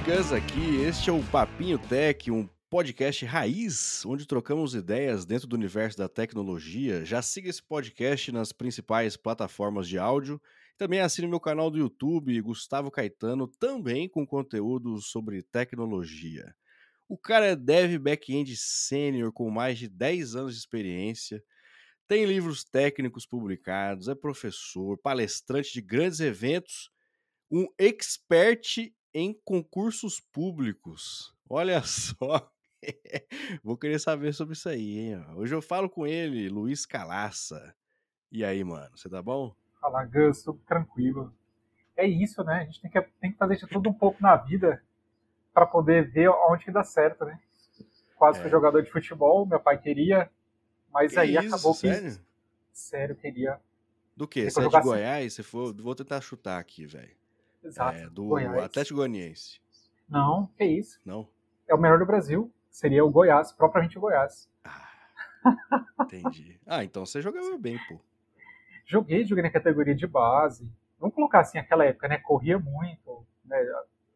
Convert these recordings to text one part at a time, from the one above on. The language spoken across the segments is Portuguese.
aí, Gus aqui. Este é o Papinho Tech, um podcast raiz, onde trocamos ideias dentro do universo da tecnologia. Já siga esse podcast nas principais plataformas de áudio. Também assine meu canal do YouTube, Gustavo Caetano, também com conteúdo sobre tecnologia. O cara é dev back-end sênior com mais de 10 anos de experiência. Tem livros técnicos publicados, é professor, palestrante de grandes eventos, um expert em concursos públicos. Olha só. Vou querer saber sobre isso aí, hein? Hoje eu falo com ele, Luiz Calaça. E aí, mano, você tá bom? Fala, Gus, tudo tranquilo. É isso, né? A gente tem que, tem que fazer de tudo um pouco na vida para poder ver onde que dá certo, né? Quase é. fui jogador de futebol, meu pai queria, mas que aí isso, acabou sério? que. Sério, queria. Do que? Você é de Goiás? Você for... Vou tentar chutar aqui, velho. Exato. É, do Goiás. Atlético Goianiense. Não, que isso. Não? É o melhor do Brasil. Seria o Goiás, propriamente o Goiás. Ah, entendi. ah, então você jogava bem, pô. Joguei, joguei na categoria de base. Vamos colocar assim, aquela época, né? Corria muito, né?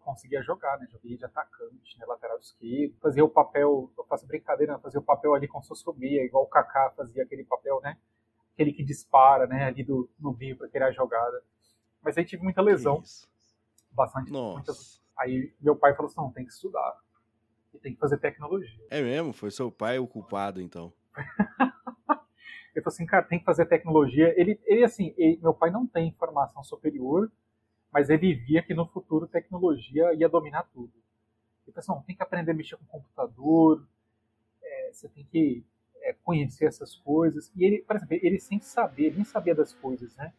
Conseguia jogar, né? Joguei de atacante, né? Lateral esquerdo. Fazia o papel, eu faço brincadeira, fazia o papel ali com meia, igual o Kaká fazia aquele papel, né? Aquele que dispara, né? Ali do, no meio para criar a jogada. Mas aí tive muita lesão. Bastante. Muitas... Aí meu pai falou assim: não, tem que estudar. E tem que fazer tecnologia. É mesmo? Foi seu pai o culpado, então. Ele falou assim, cara, tem que fazer tecnologia. Ele, ele assim, ele, meu pai não tem formação superior, mas ele via que no futuro tecnologia ia dominar tudo. Ele falou assim, não, tem que aprender a mexer com computador, é, você tem que é, conhecer essas coisas. E ele, por exemplo, ele sem saber, nem sabia das coisas, né?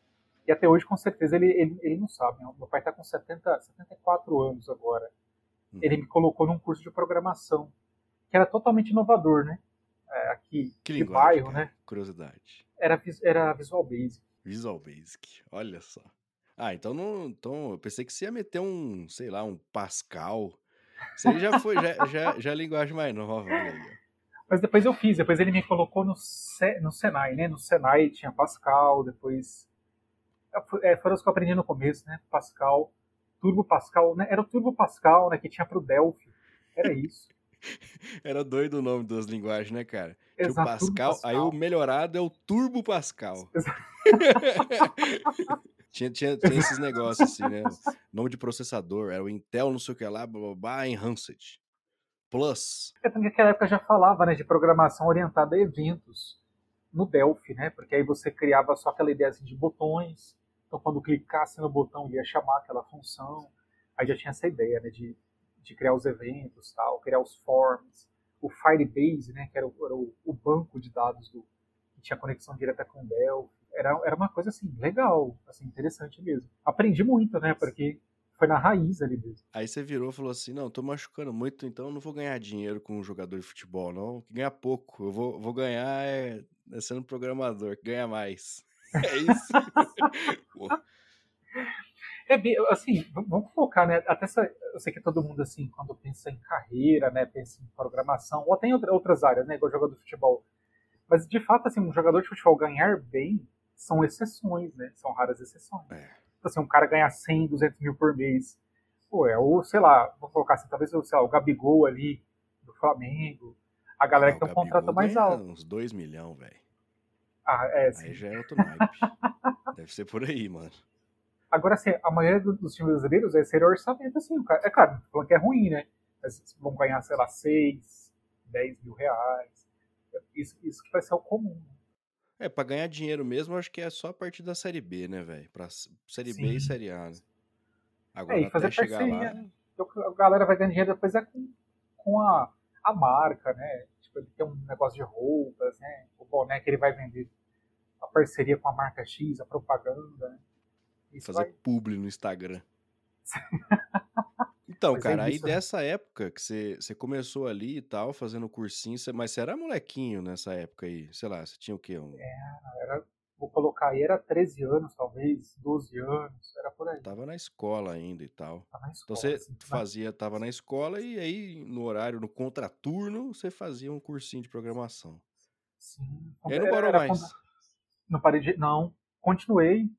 E até hoje, com certeza, ele, ele, ele não sabe. Né? Meu pai está com 70, 74 anos agora. Hum. Ele me colocou num curso de programação, que era totalmente inovador, né? É, aqui Que de bairro, cara? né? Curiosidade. Era, era Visual Basic. Visual Basic, olha só. Ah, então não. Então, eu pensei que você ia meter um, sei lá, um Pascal. Isso aí já foi, já, já, já é linguagem mais nova. Mas depois eu fiz, depois ele me colocou no, no Senai, né? No Senai tinha Pascal, depois. É, foram os que eu aprendi no começo, né? Pascal, Turbo Pascal, né? Era o Turbo Pascal, né? Que tinha pro Delphi. Era isso. Era doido o nome das linguagens, né, cara? Tinha o Exato, Turbo Pascal, aí o melhorado é o Turbo Pascal. Exato. tinha, tinha, tinha esses negócios assim, né? Nome de processador, era o Intel, não sei o que lá, blá blá blá, Enhanced. Plus. É, também naquela época já falava, né? De programação orientada a eventos no Delphi, né? Porque aí você criava só aquela ideia assim, de botões. Então, quando clicasse no botão, ele ia chamar aquela função. Aí já tinha essa ideia, né? De, de criar os eventos, tal, criar os forms. O Firebase, né? Que era o, era o, banco de dados do, que tinha conexão direta com o Delphi. Era, era uma coisa assim, legal, assim, interessante mesmo. Aprendi muito, né? Porque foi na raiz ali mesmo. Aí você virou e falou assim: não, tô machucando muito, então não vou ganhar dinheiro com um jogador de futebol, não. Ganhar pouco. Eu vou, vou ganhar é, é sendo programador, que ganha mais. É isso. É bem, assim, vamos focar, né? Até essa, eu sei que todo mundo, assim, quando pensa em carreira, né? Pensa em programação, ou até em outra- outras áreas, né? Igual jogador de futebol. Mas, de fato, assim, um jogador de futebol ganhar bem são exceções, né? São raras exceções. É. Então, assim, um cara ganhar 100, 200 mil por mês. Pô, é o, sei lá, vou colocar assim, talvez, sei lá, o Gabigol ali, do Flamengo. A galera ah, que tem um contrato mais alto. Uns 2 milhões, velho. Ah, é, assim. Aí já é outro naipe. Deve ser por aí, mano. Agora, assim, a maioria do- dos times brasileiros é ser orçamento, assim, é claro, falando que é ruim, né? Mas vão ganhar, sei lá, 6, 10 mil reais. Isso, isso que vai ser o comum. É, pra ganhar dinheiro mesmo, acho que é só a partir da Série B, né, velho? Pra Série B e Sim. Série A, né? É, Agora, e fazer até chegar parceria, lá... né? Então, a galera vai ganhar dinheiro depois é com, com a, a marca, né? Tipo, ele tem um negócio de roupas, né? O boné que ele vai vender. A parceria com a marca X, a propaganda, né? Isso fazer vai... publi no Instagram. Então, Mas é cara, aí isso, né? dessa época que você, você começou ali e tal, fazendo cursinho, você- mas você era molequinho nessa época aí, sei lá, você tinha o quê? Um, Era, vou colocar aí, era 13 anos, talvez, 12 anos, era por aí. Tava na escola ainda e tal. Tá na Então escola, você assim, fazia, tava na escola e aí no horário, no contraturno, você fazia um cursinho de programação. Sim. E aí não parou mais. Não parei de. Não. Continuei.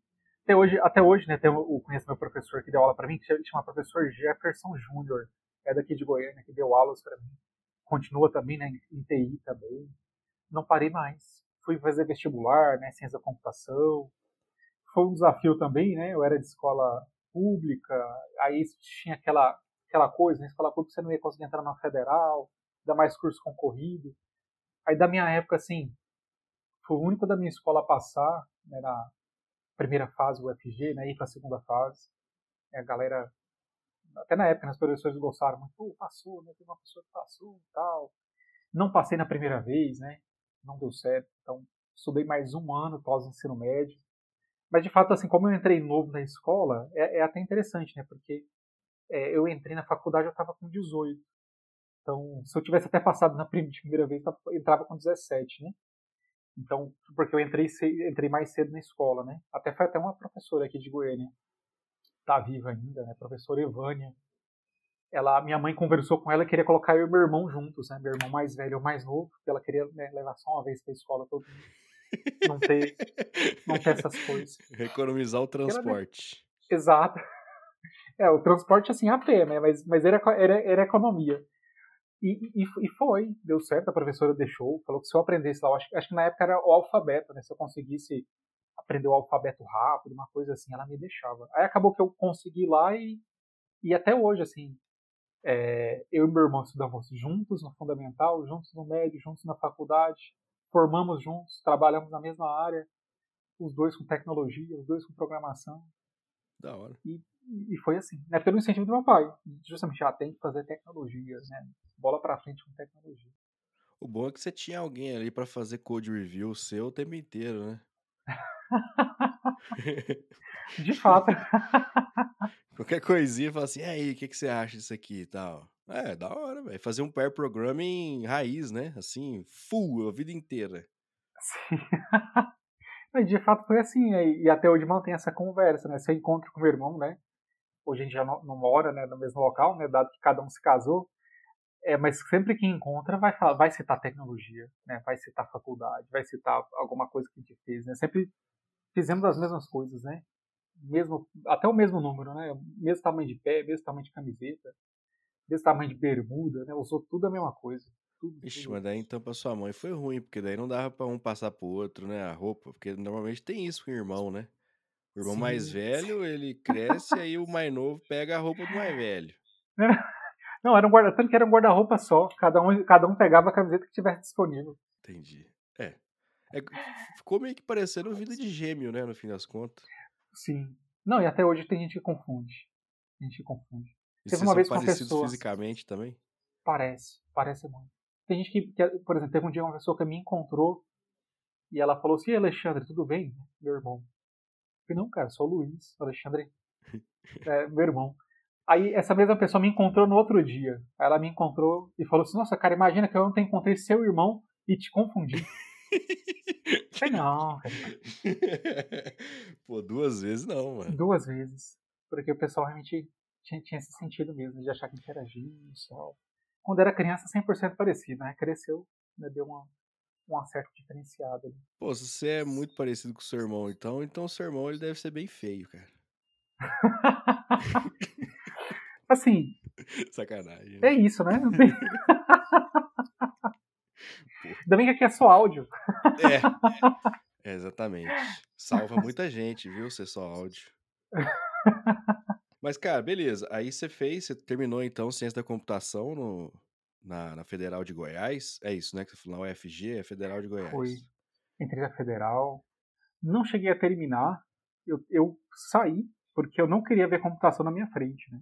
até hoje, até hoje, né, tem, eu conheço meu professor que deu aula para mim, que chama professor Jefferson Júnior, é daqui de Goiânia, que deu aulas para mim. Continua também, né, em TI também. Não parei mais. Fui fazer vestibular, né, ciência da computação. Foi um desafio também, né, eu era de escola pública, aí tinha aquela, aquela coisa, na né, escola pública você não ia conseguir entrar na federal, ainda mais curso concorrido. Aí da minha época, assim, foi o único da minha escola a passar, né, na primeira fase, o UFG, né, ir para a segunda fase. a galera, até na época, as professores gostaram muito, passou, né, tem uma pessoa que passou e tal. Não passei na primeira vez, né, não deu certo, então estudei mais um ano pós-ensino médio. Mas, de fato, assim, como eu entrei novo na escola, é, é até interessante, né, porque é, eu entrei na faculdade, eu estava com 18. Então, se eu tivesse até passado na primeira vez, eu entrava com 17, né? Então, porque eu entrei, entrei mais cedo na escola, né? Até foi até uma professora aqui de Goiânia, tá viva ainda, né? Professora Evânia. Ela, minha mãe conversou com ela e queria colocar eu e meu irmão juntos, né? Meu irmão mais velho e o mais novo, porque ela queria né, levar só uma vez para a escola todo mundo. Não ter, não ter essas coisas. Economizar o transporte. Era, exato. É, o transporte assim a pé, né? Mas, mas era, era, era economia. E, e, e, foi, deu certo, a professora deixou, falou que se eu aprendesse lá, acho, acho que na época era o alfabeto, né? Se eu conseguisse aprender o alfabeto rápido, uma coisa assim, ela me deixava. Aí acabou que eu consegui lá e, e até hoje, assim, é, eu e meu irmão estudamos juntos no fundamental, juntos no médio, juntos na faculdade, formamos juntos, trabalhamos na mesma área, os dois com tecnologia, os dois com programação. Da hora. E, e foi assim, né? Pelo incentivo do meu pai. Justamente, já ah, tem que fazer tecnologia, né? Bola pra frente com tecnologia. O bom é que você tinha alguém ali para fazer code review seu o tempo inteiro, né? De fato. Qualquer coisinha, fala assim, e aí, o que, que você acha disso aqui e tal? É, da hora, velho. Fazer um pair programming raiz, né? Assim, full, a vida inteira. Sim. de fato foi assim, e até hoje mantém essa conversa, né? Se eu encontro com meu irmão, né? Hoje a gente já não, não mora né, no mesmo local, né? Dado que cada um se casou. É, mas sempre que encontra vai falar, vai citar tecnologia, né? Vai citar faculdade, vai citar alguma coisa que a gente fez, né? Sempre fizemos as mesmas coisas, né? Mesmo, até o mesmo número, né? Mesmo tamanho de pé, mesmo tamanho de camiseta, mesmo tamanho de bermuda, né? Usou tudo a mesma coisa. Tudo, Ixi, tudo. mas daí então pra sua mãe foi ruim, porque daí não dava pra um passar pro outro, né? A roupa, porque normalmente tem isso com o irmão, né? O irmão Sim. mais velho, ele cresce, aí o mais novo pega a roupa do mais velho. Não, era um guarda, tanto que era um guarda-roupa só. Cada um, cada um pegava a camiseta que tivesse disponível. Entendi. É. é. Ficou meio que parecendo vida de gêmeo, né? No fim das contas. Sim. Não, e até hoje tem gente que confunde. A gente confunde. E Teve uma vez com uma pessoa. fisicamente também? Parece, parece muito. Tem gente que, que, por exemplo, teve um dia uma pessoa que me encontrou e ela falou assim: Alexandre, tudo bem? Meu irmão. Eu falei, não, cara, sou o Luiz. Alexandre é meu irmão. Aí essa mesma pessoa me encontrou no outro dia. Ela me encontrou e falou assim: Nossa, cara, imagina que eu ontem encontrei seu irmão e te confundi. Falei, não, cara. Pô, duas vezes não, mano. Duas vezes. Porque o pessoal realmente tinha, tinha esse sentido mesmo, de achar que a gente era gêmeo e tal quando era criança 100% parecido, né? Cresceu, né? deu uma, um acerto diferenciado. Ali. Pô, se você é muito parecido com o seu irmão, então, então o seu irmão ele deve ser bem feio, cara. assim. Sacanagem. Né? É isso, né? Ainda bem que aqui é só áudio. É. é. Exatamente. Salva muita gente, viu? Ser só áudio. Mas, cara, beleza. Aí você fez, você terminou então ciência da computação no, na, na Federal de Goiás. É isso, né? Que você falou na UFG, é Federal de Goiás. Foi. Entrei na Federal. Não cheguei a terminar. Eu, eu saí porque eu não queria ver computação na minha frente, né?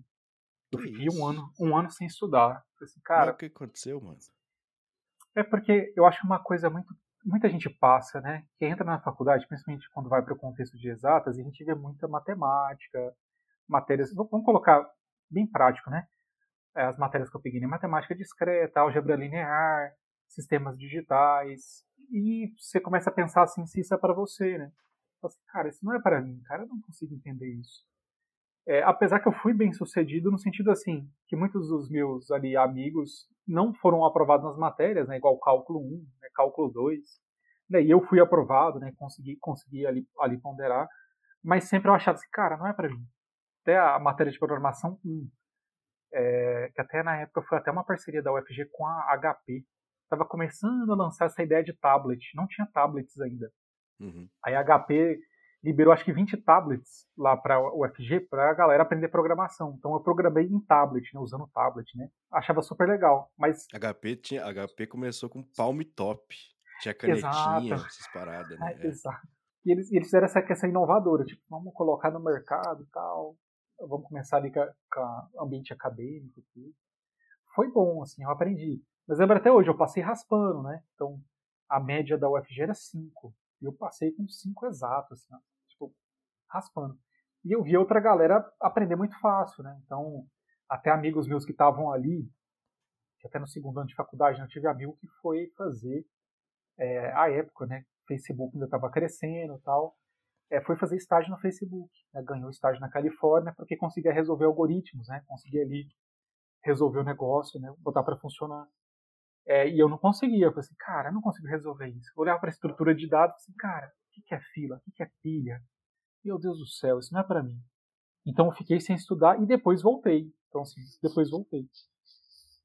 Eu que fiquei um ano, um ano sem estudar. Assim, cara, o que aconteceu, mano? É porque eu acho uma coisa muito. Muita gente passa, né? Que entra na faculdade, principalmente quando vai para o contexto de exatas, e a gente vê muita matemática, matérias, vamos colocar bem prático, né? É, as matérias que eu peguei em matemática discreta, álgebra linear, sistemas digitais, e você começa a pensar assim se isso é para você, né? Assim, cara, isso não é para mim, cara, eu não consigo entender isso. É, apesar que eu fui bem sucedido no sentido assim, que muitos dos meus ali amigos não foram aprovados nas matérias, né, igual cálculo 1, né, cálculo 2, né, e eu fui aprovado, né, consegui, consegui ali, ali ponderar, Mas sempre eu achava assim, cara, não é para mim. Até a matéria de programação 1, é, que até na época foi até uma parceria da UFG com a HP. Estava começando a lançar essa ideia de tablet, não tinha tablets ainda. Uhum. Aí a HP liberou acho que 20 tablets lá para o UFG para a galera aprender programação. Então eu programei em tablet, né, usando tablet, né? Achava super legal, mas HP tinha, HP começou com Palm Top. Tinha canetinha, Exato. essas paradas, né? É, exato. E eles, eles fizeram essa questão inovadora, tipo, vamos colocar no mercado e tal, vamos começar ali com, o ambiente acadêmico aqui. Foi bom, assim, eu aprendi. Mas lembra até hoje, eu passei raspando, né? Então, a média da UFG era 5. E eu passei com 5 exatos, assim, ó, raspando. E eu vi outra galera aprender muito fácil, né? Então, até amigos meus que estavam ali, que até no segundo ano de faculdade, né, eu tive amigo que foi fazer é, a época, né? Facebook ainda estava crescendo tal. É, foi fazer estágio no Facebook. Né, ganhou estágio na Califórnia porque conseguia resolver algoritmos, né? Conseguia ali resolver o negócio, né? Botar para funcionar. É, e eu não conseguia. Eu falei assim, cara, eu não consigo resolver isso. Eu olhava para a estrutura de dados e assim, cara, o que é fila? O que é pilha? Meu Deus do céu, isso não é para mim. Então eu fiquei sem estudar e depois voltei. Então, assim, depois voltei.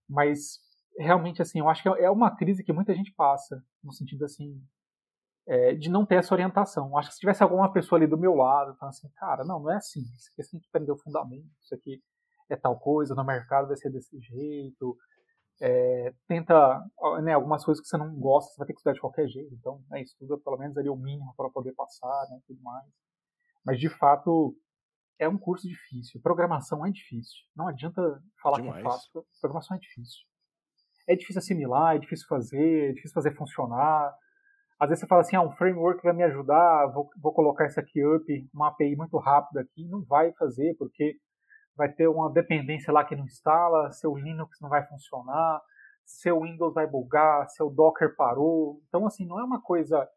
Mas realmente, assim, eu acho que é uma crise que muita gente passa, no sentido, assim, é, de não ter essa orientação. Eu acho que se tivesse alguma pessoa ali do meu lado, falando assim, cara, não, não é assim, isso aqui você tem que aprender o fundamento, isso aqui é tal coisa, no mercado vai ser desse jeito, é, tenta, né, algumas coisas que você não gosta, você vai ter que estudar de qualquer jeito, então, né, estuda pelo menos ali o mínimo para poder passar, né, tudo mais. Mas, de fato, é um curso difícil. Programação é difícil. Não adianta falar Demais. que é fácil. Programação é difícil é difícil assimilar, é difícil fazer, é difícil fazer funcionar. Às vezes você fala assim, ah, um framework vai me ajudar, vou, vou colocar isso aqui up, uma API muito rápida aqui, não vai fazer, porque vai ter uma dependência lá que não instala, seu Linux não vai funcionar, seu Windows vai bugar, seu Docker parou. Então, assim, não é uma coisa.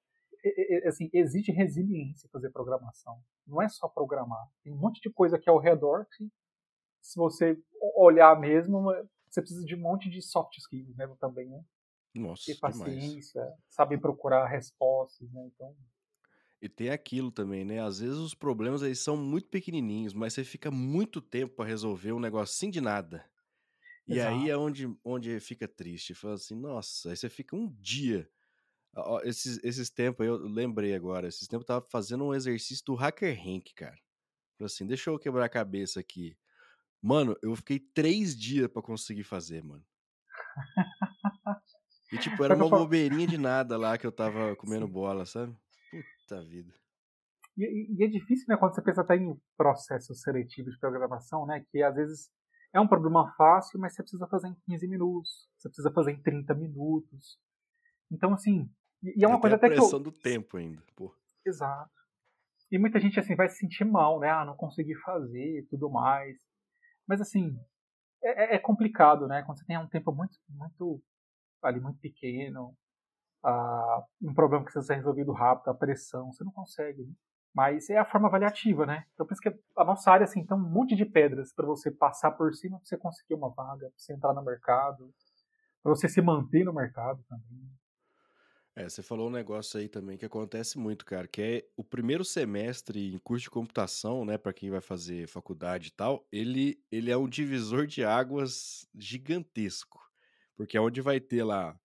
Assim, exige resiliência fazer programação. Não é só programar. Tem um monte de coisa aqui ao redor que, se você olhar mesmo, você precisa de um monte de soft skills, né, também, né? Nossa, Ter paciência, demais. saber procurar respostas, né? Então... E tem aquilo também, né? Às vezes os problemas eles são muito pequenininhos, mas você fica muito tempo para resolver um negocinho de nada. E Exato. aí é onde, onde fica triste. Fala assim, nossa, aí você fica um dia. Esses, esses tempos, eu lembrei agora, esses tempos eu tava fazendo um exercício do Hacker Rank, cara. Falei assim, deixa eu quebrar a cabeça aqui. Mano, eu fiquei três dias para conseguir fazer, mano. E tipo, era uma bobeirinha de nada lá que eu tava comendo Sim. bola, sabe? Puta vida. E, e, é difícil, né, quando você pensa até em processo seletivo de programação, né, que às vezes é um problema fácil, mas você precisa fazer em 15 minutos, você precisa fazer em 30 minutos. Então, assim, e, é uma coisa até que. a pressão do tempo ainda, pô. Exato. E muita gente, assim, vai se sentir mal, né, ah, não consegui fazer e tudo mais. Mas assim, é, é, é, complicado, né? Quando você tem um tempo muito, muito ali muito pequeno, uh, um problema que precisa ser resolvido rápido, a pressão, você não consegue. Né? Mas é a forma avaliativa, né? Então por isso que a nossa área assim tem um monte de pedras para você passar por cima para você conseguir uma vaga, para você entrar no mercado, para você se manter no mercado também. É, você falou um negócio aí também que acontece muito, cara, que é o primeiro semestre em curso de computação, né, para quem vai fazer faculdade e tal, ele, ele é um divisor de águas gigantesco, porque é onde vai ter lá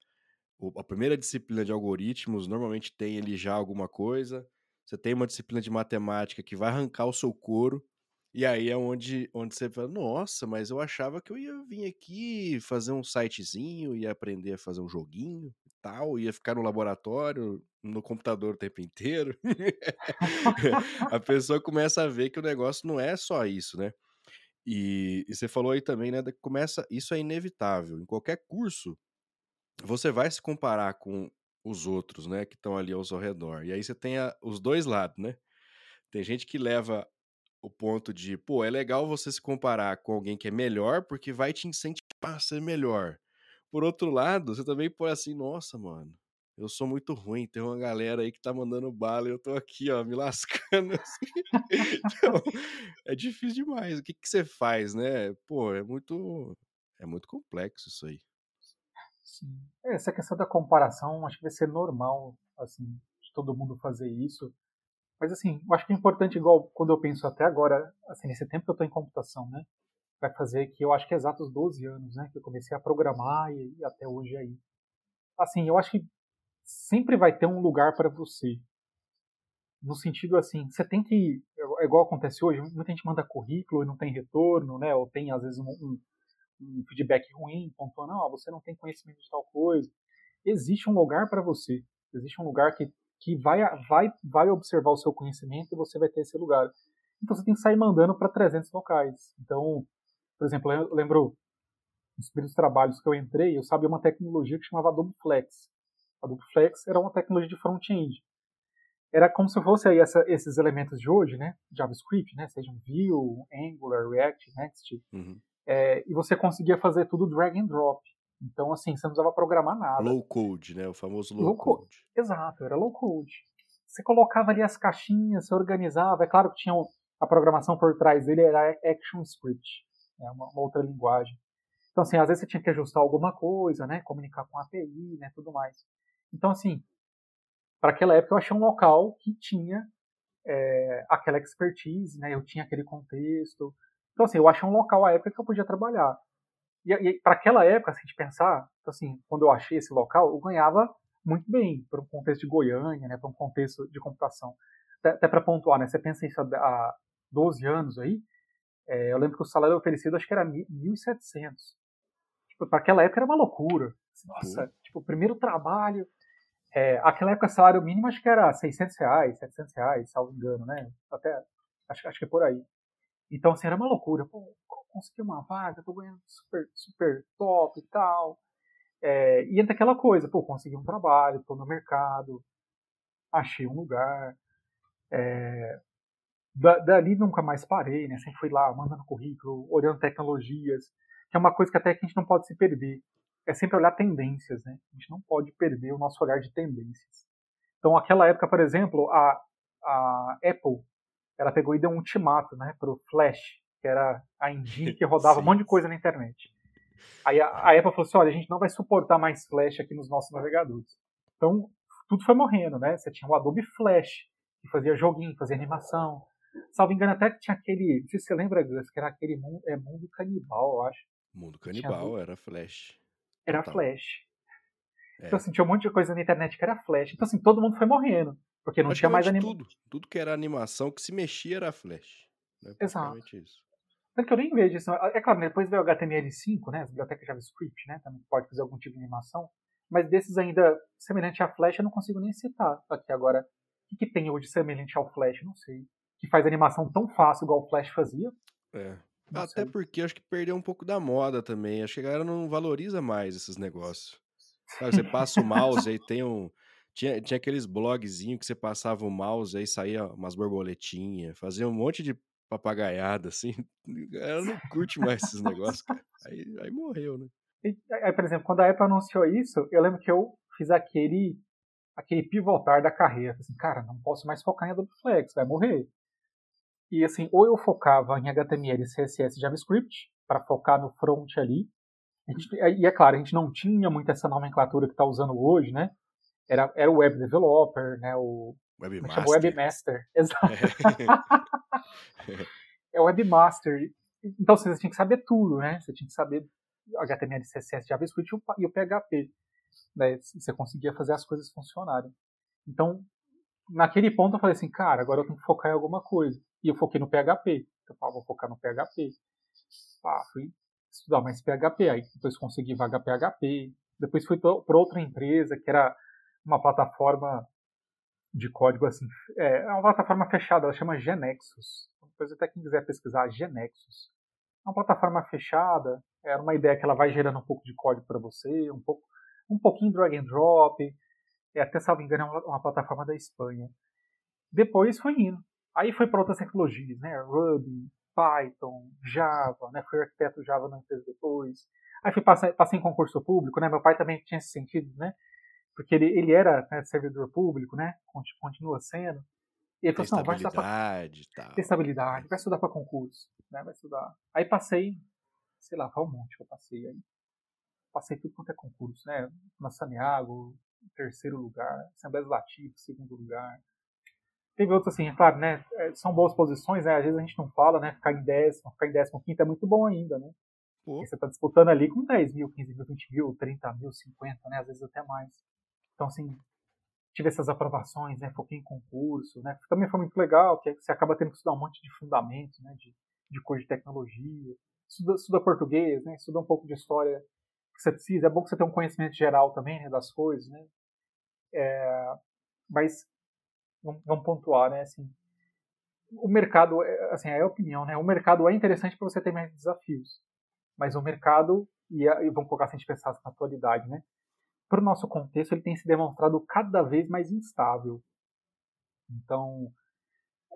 a primeira disciplina de algoritmos, normalmente tem ali já alguma coisa, você tem uma disciplina de matemática que vai arrancar o seu couro, e aí é onde, onde você fala, nossa, mas eu achava que eu ia vir aqui fazer um sitezinho, ia aprender a fazer um joguinho tal, ia ficar no laboratório, no computador o tempo inteiro. a pessoa começa a ver que o negócio não é só isso, né? E, e você falou aí também, né? Que começa, isso é inevitável. Em qualquer curso, você vai se comparar com os outros, né? Que estão ali ao seu redor. E aí você tem a, os dois lados, né? Tem gente que leva o ponto de, pô, é legal você se comparar com alguém que é melhor, porque vai te incentivar a ser melhor. Por outro lado, você também põe assim, nossa, mano, eu sou muito ruim, tem uma galera aí que tá mandando bala e eu tô aqui, ó, me lascando. Assim. então, é difícil demais. O que, que você faz, né? Pô, é muito. É muito complexo isso aí. Sim. É, essa questão da comparação, acho que vai ser normal, assim, de todo mundo fazer isso. Mas assim, eu acho que é importante, igual quando eu penso até agora, assim, nesse tempo que eu estou em computação, né? Vai fazer que eu acho que é exatos 12 anos, né? Que eu comecei a programar e, e até hoje aí. Assim, eu acho que sempre vai ter um lugar para você. No sentido assim, você tem que. É igual acontece hoje, muita gente manda currículo e não tem retorno, né? Ou tem, às vezes, um, um, um feedback ruim, pontuando, não, você não tem conhecimento de tal coisa. Existe um lugar para você. Existe um lugar que que vai, vai, vai observar o seu conhecimento e você vai ter esse lugar. Então você tem que sair mandando para 300 locais. Então, por exemplo, eu lembro nos primeiros trabalhos que eu entrei, eu sabia uma tecnologia que chamava Adobe Flex. Adobe Flex era uma tecnologia de front-end. Era como se fosse aí essa, esses elementos de hoje, né? JavaScript, né? Seja um Vue, Angular, React, Next. Uhum. É, e você conseguia fazer tudo drag and drop. Então, assim, você não precisava programar nada. Low code, né? O famoso low, low code. code. Exato, era low code. Você colocava ali as caixinhas, você organizava. É claro que tinha a programação por trás dele era ActionScript, né? uma, uma outra linguagem. Então, assim, às vezes você tinha que ajustar alguma coisa, né? Comunicar com a API, né? Tudo mais. Então, assim, para aquela época eu achei um local que tinha é, aquela expertise, né? Eu tinha aquele contexto. Então, assim, eu achei um local à época que eu podia trabalhar. E, e para aquela época, se a gente pensar, assim, quando eu achei esse local, eu ganhava muito bem para um contexto de Goiânia, né, para um contexto de computação. Até, até para pontuar, né, você pensa isso há 12 anos aí, é, eu lembro que o salário oferecido acho que era 1.700. Tipo, para aquela época era uma loucura. Nossa, uhum. tipo, o primeiro trabalho, é, aquela época o salário mínimo acho que era 600 reais, 700 reais, salvo engano, né? Até, acho, acho que é por aí. Então, assim, era uma loucura. Pô, consegui uma vaga, tô ganhando super, super top e tal. É, e entra aquela coisa, pô, consegui um trabalho, tô no mercado, achei um lugar. É, da, dali nunca mais parei, né? Sempre fui lá mandando currículo, olhando tecnologias, que é uma coisa que até que a gente não pode se perder. É sempre olhar tendências, né? A gente não pode perder o nosso olhar de tendências. Então, aquela época, por exemplo, a, a Apple, ela pegou e deu um ultimato, né, pro Flash, que era a engine que rodava um monte de coisa na internet. Aí a, a Apple falou assim, olha, a gente não vai suportar mais Flash aqui nos nossos navegadores. Então, tudo foi morrendo, né? Você tinha o Adobe Flash, que fazia joguinho, fazia animação. Salvo engano, até que tinha aquele. Não sei se você lembra, Gus, que era aquele mundo, é, mundo canibal, eu acho. Mundo canibal, tinha... era Flash. Era Total. Flash. É. Então, assim, tinha um monte de coisa na internet que era Flash. Então, assim, todo mundo foi morrendo. Porque não tinha mais animação. Tudo, tudo que era animação que se mexia era Flash. Né? Exato. Isso. Tanto que eu nem vejo isso. É claro, né, depois veio o HTML5, né? A biblioteca JavaScript, né? Também pode fazer algum tipo de animação. Mas desses ainda semelhante a Flash, eu não consigo nem citar aqui agora. O que, que tem hoje semelhante ao Flash? Não sei. Que faz animação tão fácil igual o Flash fazia. É. Não Até sei. porque acho que perdeu um pouco da moda também. Acho que a galera não valoriza mais esses negócios. Sabe, você passa o mouse aí tem um. Tinha, tinha aqueles blogzinhos que você passava o mouse aí saía umas borboletinhas, fazia um monte de papagaiada, assim. Ela não curte mais esses negócios, cara. Aí, aí morreu, né? aí, por exemplo, quando a Apple anunciou isso, eu lembro que eu fiz aquele aquele pivotar da carreira. Assim, cara, não posso mais focar em Adobe Flex, vai morrer. E assim, ou eu focava em HTML, CSS e JavaScript, para focar no front ali. Gente, e é claro, a gente não tinha muito essa nomenclatura que está usando hoje, né? Era, era o Web Developer, né? O, Webmaster. Webmaster, exato. É. é Webmaster. Então você tinha que saber tudo, né? Você tinha que saber HTML, CSS, JavaScript e o PHP. Né? Você conseguia fazer as coisas funcionarem. Então, naquele ponto eu falei assim, cara, agora eu tenho que focar em alguma coisa. E eu foquei no PHP. Eu falei, vou focar no PHP. Ah, fui estudar mais PHP. Aí depois consegui vaga PHP. Depois fui para outra empresa que era uma plataforma de código assim. É, é uma plataforma fechada, ela chama Genexus. Depois até quem quiser pesquisar, Genexus. É uma plataforma fechada, é uma ideia que ela vai gerando um pouco de código para você, um pouco, um pouquinho drag and drop. É, até, salvo engano, é uma, uma plataforma da Espanha. Depois foi indo. Aí foi para outras tecnologias, né? Ruby, Python, Java, né? Fui arquiteto Java na empresa depois. Aí fui passei, passei em concurso público, né? Meu pai também tinha esse sentido, né? porque ele, ele era né, servidor público, né? Continua sendo. E ele falou assim, não, vai estudar pra... Estabilidade, vai estudar para concurso, né? Vai estudar. Aí passei, sei lá, qual um monte que eu passei aí. Passei tudo quanto é concurso, né? Na Saniago, terceiro lugar, Assembleia Legislativa, segundo lugar. Teve outros assim, é claro, né? É, são boas posições, né? Às vezes a gente não fala, né? Ficar em décimo, ficar em décimo quinto é muito bom ainda, né? Você está disputando ali com 10 mil, 15 mil, 20 mil, 30 mil, 50, né? Às vezes até mais. Então, assim, tive essas aprovações, né? Foquei em concurso, né? Também foi muito legal, que você acaba tendo que estudar um monte de fundamentos, né? De, de coisa de tecnologia. Estuda, estuda português, né? Estuda um pouco de história que você precisa. É bom que você tenha um conhecimento geral também, né? Das coisas, né? É, mas vamos pontuar, né? Assim, o mercado, é, assim, é a opinião, né? O mercado é interessante para você ter mais desafios, mas o mercado e, e vamos colocar se a gente pensar na atualidade, né? Para o nosso contexto, ele tem se demonstrado cada vez mais instável. Então,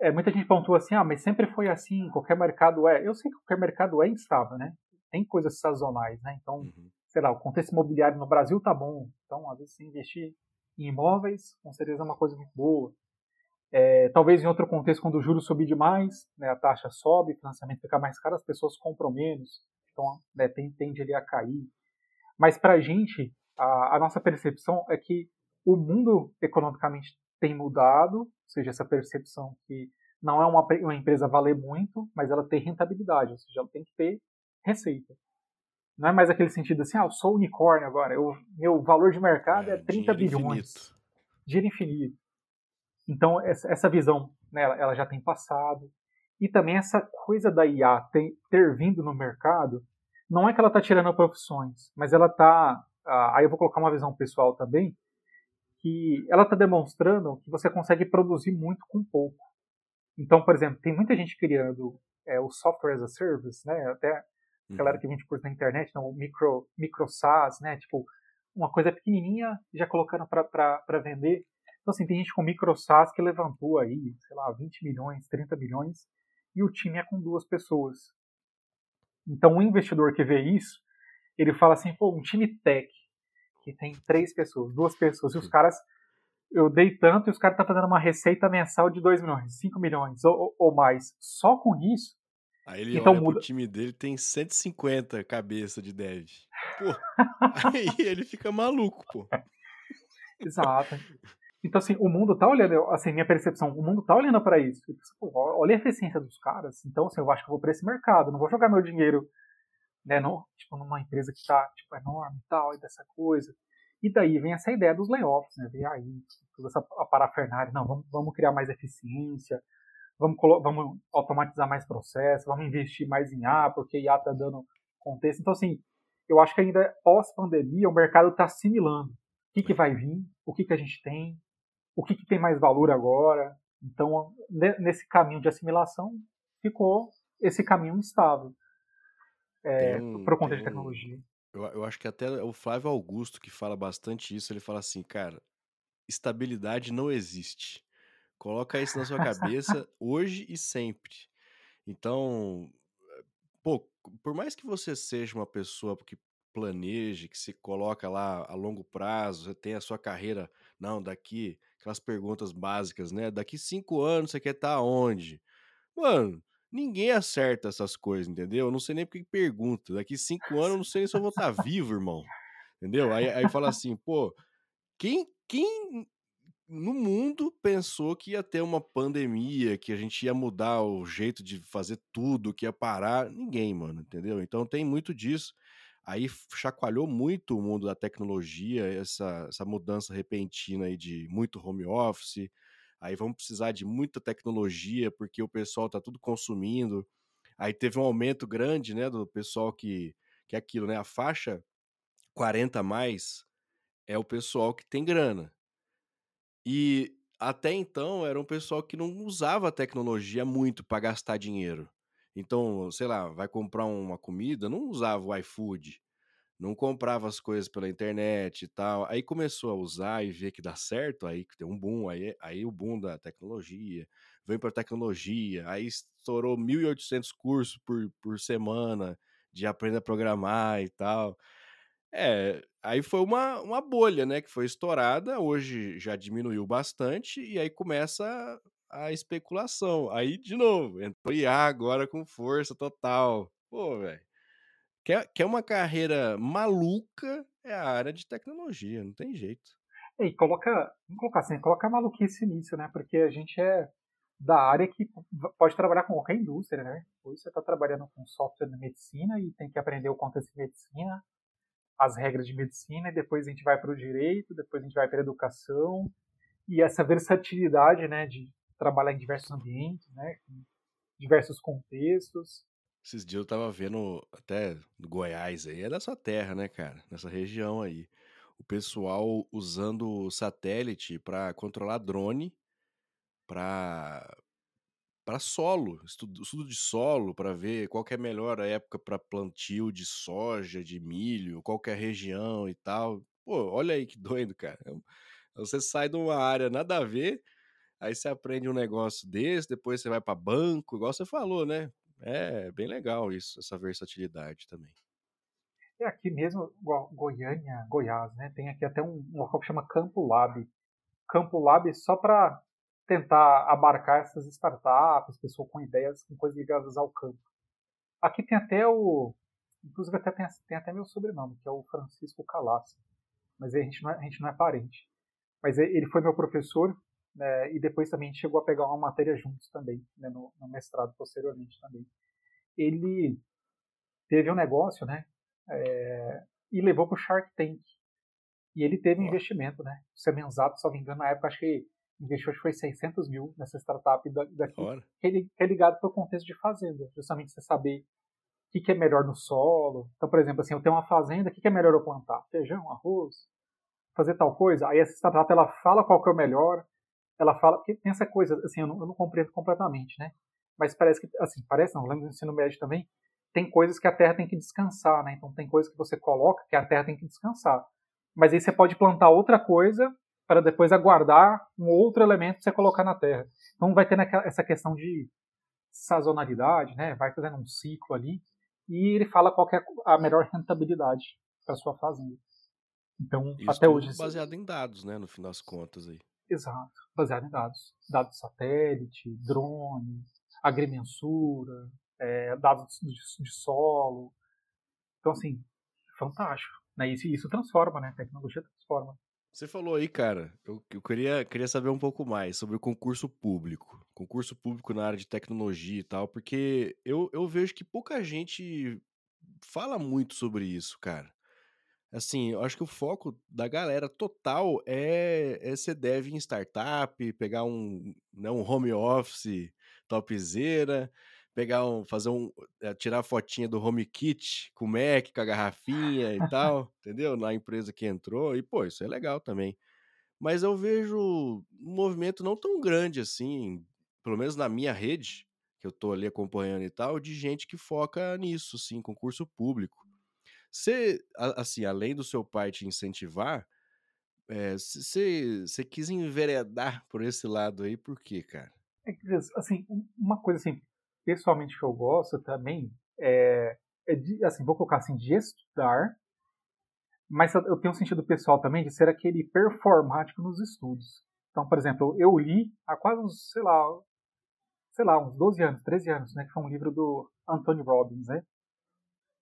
é, muita gente pontua assim, ah, mas sempre foi assim, qualquer mercado é. Eu sei que qualquer mercado é instável, né? Tem coisas sazonais, né? Então, uhum. sei lá, o contexto imobiliário no Brasil tá bom. Então, às vezes, se investir em imóveis, com certeza é uma coisa muito boa. É, talvez em outro contexto, quando o juros subir demais, né, a taxa sobe, o financiamento fica mais caro, as pessoas compram menos, então né, tende ali a cair. Mas para a gente, a nossa percepção é que o mundo economicamente tem mudado, ou seja, essa percepção que não é uma, uma empresa valer muito, mas ela tem rentabilidade, ou seja, ela tem que ter receita. Não é mais aquele sentido assim, ah, eu sou unicórnio agora, eu, meu valor de mercado é, é 30 bilhões. Infinito. Dinheiro infinito. Então, essa visão né, ela já tem passado. E também essa coisa da IA ter, ter vindo no mercado, não é que ela está tirando profissões, mas ela está. Ah, aí eu vou colocar uma visão pessoal também, que ela está demonstrando que você consegue produzir muito com pouco. Então, por exemplo, tem muita gente criando é, o software as a service, né? Até a galera uhum. que vende curso na internet, não, o micro, micro SaaS, né? Tipo, uma coisa pequenininha já colocando para vender. Então, assim, tem gente com micro SaaS que levantou aí, sei lá, 20 milhões, 30 milhões, e o time é com duas pessoas. Então, um investidor que vê isso, ele fala assim, pô, um time tech, que tem três pessoas, duas pessoas, e os caras, eu dei tanto, e os caras estão tá fazendo uma receita mensal de 2 milhões, 5 milhões, ou, ou, mais, só com isso. Aí ele então, olha muda... pro time dele, tem 150 cabeça de dev. Pô, aí ele fica maluco, pô. Exato. Então, assim, o mundo tá olhando, assim, minha percepção, o mundo tá olhando para isso. Pô, olha a eficiência dos caras. Então, assim, eu acho que eu vou para esse mercado. Não vou jogar meu dinheiro, né, no, tipo, numa empresa que tá, tipo, enorme e tal, e dessa coisa. E daí vem essa ideia dos layoffs, né? Vem aí toda essa parafernália. Não, vamos, vamos criar mais eficiência, vamos, vamos automatizar mais processos, vamos investir mais em IA, porque IA tá dando contexto. Então, assim, eu acho que ainda pós-pandemia o mercado está assimilando o que, que vai vir, o que, que a gente tem, o que, que tem mais valor agora. Então, nesse caminho de assimilação, ficou esse caminho instável é, para o contexto de tecnologia. Eu, eu, acho que até o Flávio Augusto, que fala bastante isso, ele fala assim, cara, estabilidade não existe. Coloca isso na sua cabeça hoje e sempre. Então, pô, por mais que você seja uma pessoa que planeje, que se coloca lá a longo prazo, você tem a sua carreira, não, daqui aquelas perguntas básicas, né? Daqui cinco anos você quer estar tá onde? Mano, ninguém acerta essas coisas, entendeu? Eu não sei nem porque pergunta. Daqui cinco anos eu não sei nem se eu vou estar tá vivo, irmão. Entendeu? Aí, aí fala assim, pô, quem, quem no mundo pensou que ia ter uma pandemia, que a gente ia mudar o jeito de fazer tudo, que ia parar? Ninguém, mano, entendeu? Então tem muito disso. Aí chacoalhou muito o mundo da tecnologia, essa, essa mudança repentina aí de muito home office. Aí vamos precisar de muita tecnologia, porque o pessoal tá tudo consumindo. Aí teve um aumento grande, né, do pessoal que, que é aquilo, né, a faixa 40 mais é o pessoal que tem grana. E até então era um pessoal que não usava a tecnologia muito para gastar dinheiro. Então, sei lá, vai comprar uma comida, não usava o iFood, não comprava as coisas pela internet e tal. Aí começou a usar e ver que dá certo, aí tem um boom, aí, aí o boom da tecnologia, vem para tecnologia, aí estourou 1.800 cursos por, por semana de aprender a programar e tal. É, aí foi uma, uma bolha, né, que foi estourada, hoje já diminuiu bastante, e aí começa a especulação. Aí, de novo, entrou IA agora com força total. Pô, velho. Quer, quer uma carreira maluca, é a área de tecnologia, não tem jeito. E coloca, vamos colocar assim, coloca maluquice nisso, né? Porque a gente é da área que pode trabalhar com qualquer indústria, né? Hoje você está trabalhando com software de medicina e tem que aprender o contexto de medicina, as regras de medicina, e depois a gente vai para o direito, depois a gente vai para a educação, e essa versatilidade, né, de trabalhar em diversos ambientes, né, com diversos contextos. Esses dias eu tava vendo até Goiás aí, é da sua terra, né, cara? Nessa região aí. O pessoal usando satélite para controlar drone para para solo, estudo, estudo de solo para ver qual é a melhor época para plantio de soja, de milho, qual é a região e tal. Pô, olha aí que doido, cara. É você sai de uma área nada a ver, aí você aprende um negócio desse, depois você vai para banco, igual você falou, né? É bem legal isso, essa versatilidade também. É aqui mesmo, Goiânia, Goiás, né? Tem aqui até um local que chama Campo Lab. Campo Lab só para tentar abarcar essas startups, pessoas com ideias, com coisas ligadas ao campo. Aqui tem até o, inclusive até tem, tem até meu sobrenome, que é o Francisco Calassi, mas a gente não é, a gente não é parente. Mas ele foi meu professor né, e depois também a gente chegou a pegar uma matéria juntos também, né, no, no, mestrado posteriormente também. Ele teve um negócio, né, é, e levou para o Shark Tank. E ele teve um investimento, né? O Semenzato, se não me engano, na época acho que investiu acho que foi 600 mil nessa startup daqui, que, é ligado para o contexto de fazenda, justamente você saber o que, que, é melhor no solo. Então, por exemplo, assim, eu tenho uma fazenda, o que, que é melhor eu plantar? Feijão, arroz, fazer tal coisa? Aí essa startup ela fala qual que é o melhor, ela fala, que tem essa coisa, assim, eu não, eu não compreendo completamente, né? Mas parece que, assim, parece não, lembro do ensino médio também, tem coisas que a terra tem que descansar, né? Então tem coisas que você coloca que a terra tem que descansar. Mas aí você pode plantar outra coisa para depois aguardar um outro elemento para você colocar na terra. Então vai ter essa questão de sazonalidade, né? Vai fazendo um ciclo ali e ele fala qual é a melhor rentabilidade para sua fazenda. Então, Isso até hoje baseado em dados, né, no fim das contas aí. Exato, baseado em dados, dados satélite, drone, agrimensura, é, dados de, de, solo. Então assim, fantástico, né? Isso, isso transforma, né? A tecnologia transforma. Você falou aí, cara, eu, eu queria, queria saber um pouco mais sobre o concurso público. Concurso público na área de tecnologia e tal, porque eu, eu vejo que pouca gente fala muito sobre isso, cara. Assim, eu acho que o foco da galera total é, é ser dev em startup, pegar um, né, um home office topzera, pegar um, fazer um, é, tirar a fotinha do home kit com o Mac, com a garrafinha e tal, entendeu? Na empresa que entrou, e pô, isso é legal também. Mas eu vejo um movimento não tão grande assim, pelo menos na minha rede, que eu tô ali acompanhando e tal, de gente que foca nisso, sim, concurso público. Você, assim, além do seu pai te incentivar, você é, quis enveredar por esse lado aí, por quê, cara? É assim, uma coisa assim, pessoalmente que eu gosto também é, é de, assim, vou colocar assim, de estudar, mas eu tenho um sentido pessoal também de ser aquele performático nos estudos. Então, por exemplo, eu li há quase uns, sei lá, sei lá, uns 12 anos, 13 anos, né, que foi um livro do Anthony Robbins, né?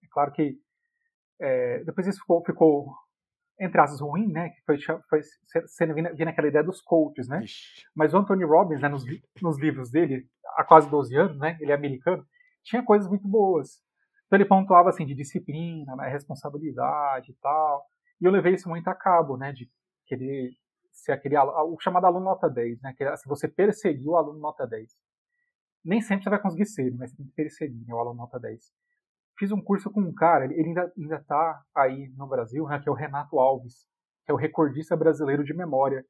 É claro que é, depois isso ficou, ficou entre aspas, ruim, né? Que foi, foi sendo vindo aquela ideia dos coaches, né? Ixi. Mas o Anthony Robbins, né, nos, nos livros dele, há quase 12 anos, né? Ele é americano, tinha coisas muito boas. Então ele pontuava assim de disciplina, né, responsabilidade e tal. E eu levei isso muito a cabo, né? De querer ser aquele o chamado aluno nota 10, né? Que se você perseguir o aluno nota 10. Nem sempre você vai conseguir ser, mas você tem que perseguir né, o aluno nota 10. Fiz um curso com um cara, ele ainda ainda está aí no Brasil, né? Que é o Renato Alves, que é o recordista brasileiro de memória.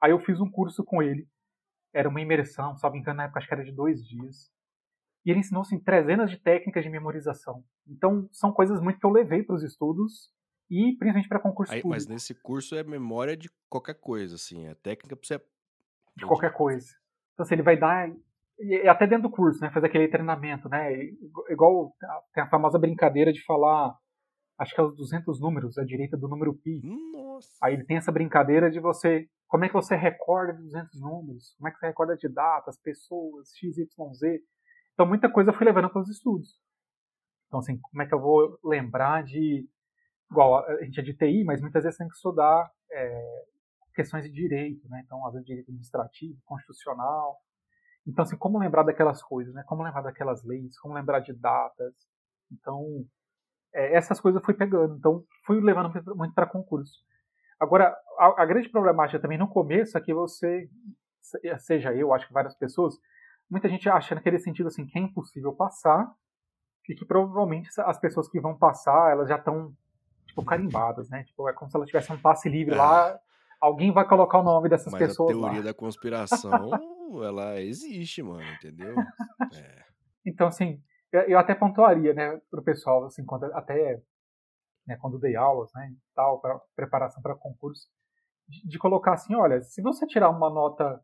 Aí eu fiz um curso com ele era uma imersão, só me engano, na época acho que era de dois dias. E ele ensinou assim, trezenas de técnicas de memorização. Então, são coisas muito que eu levei para os estudos e principalmente para concurso Aí, Mas nesse curso é memória de qualquer coisa, assim, é técnica para você. De qualquer coisa. Então, assim, ele vai dar. E até dentro do curso, né? Fazer aquele treinamento, né? Igual tem a famosa brincadeira de falar, acho que é os 200 números, à direita do número pi. Nossa. Aí ele tem essa brincadeira de você como é que você recorda de 200 números? Como é que você recorda de datas, pessoas, x, y, z? Então, muita coisa eu fui levando para os estudos. Então, assim, como é que eu vou lembrar de. Igual, a gente é de TI, mas muitas vezes tem que estudar é, questões de direito, né? Então, às vezes, direito administrativo, constitucional. Então, assim, como lembrar daquelas coisas, né? Como lembrar daquelas leis, como lembrar de datas. Então, é, essas coisas eu fui pegando. Então, fui levando muito para concurso. Agora, a, a, grande problemática também no começo é que você, seja eu, acho que várias pessoas, muita gente acha naquele sentido assim que é impossível passar e que provavelmente as pessoas que vão passar, elas já estão tipo carimbadas, né? Tipo, é como se ela tivesse um passe livre é. lá, alguém vai colocar o nome dessas Mas pessoas a teoria lá. da conspiração, ela existe, mano, entendeu? É. Então, assim, eu até pontuaria, né, pro pessoal, assim, quando, até né, quando dei aulas, né, tal, para preparação para concurso, de, de, colocar assim, olha, se você tirar uma nota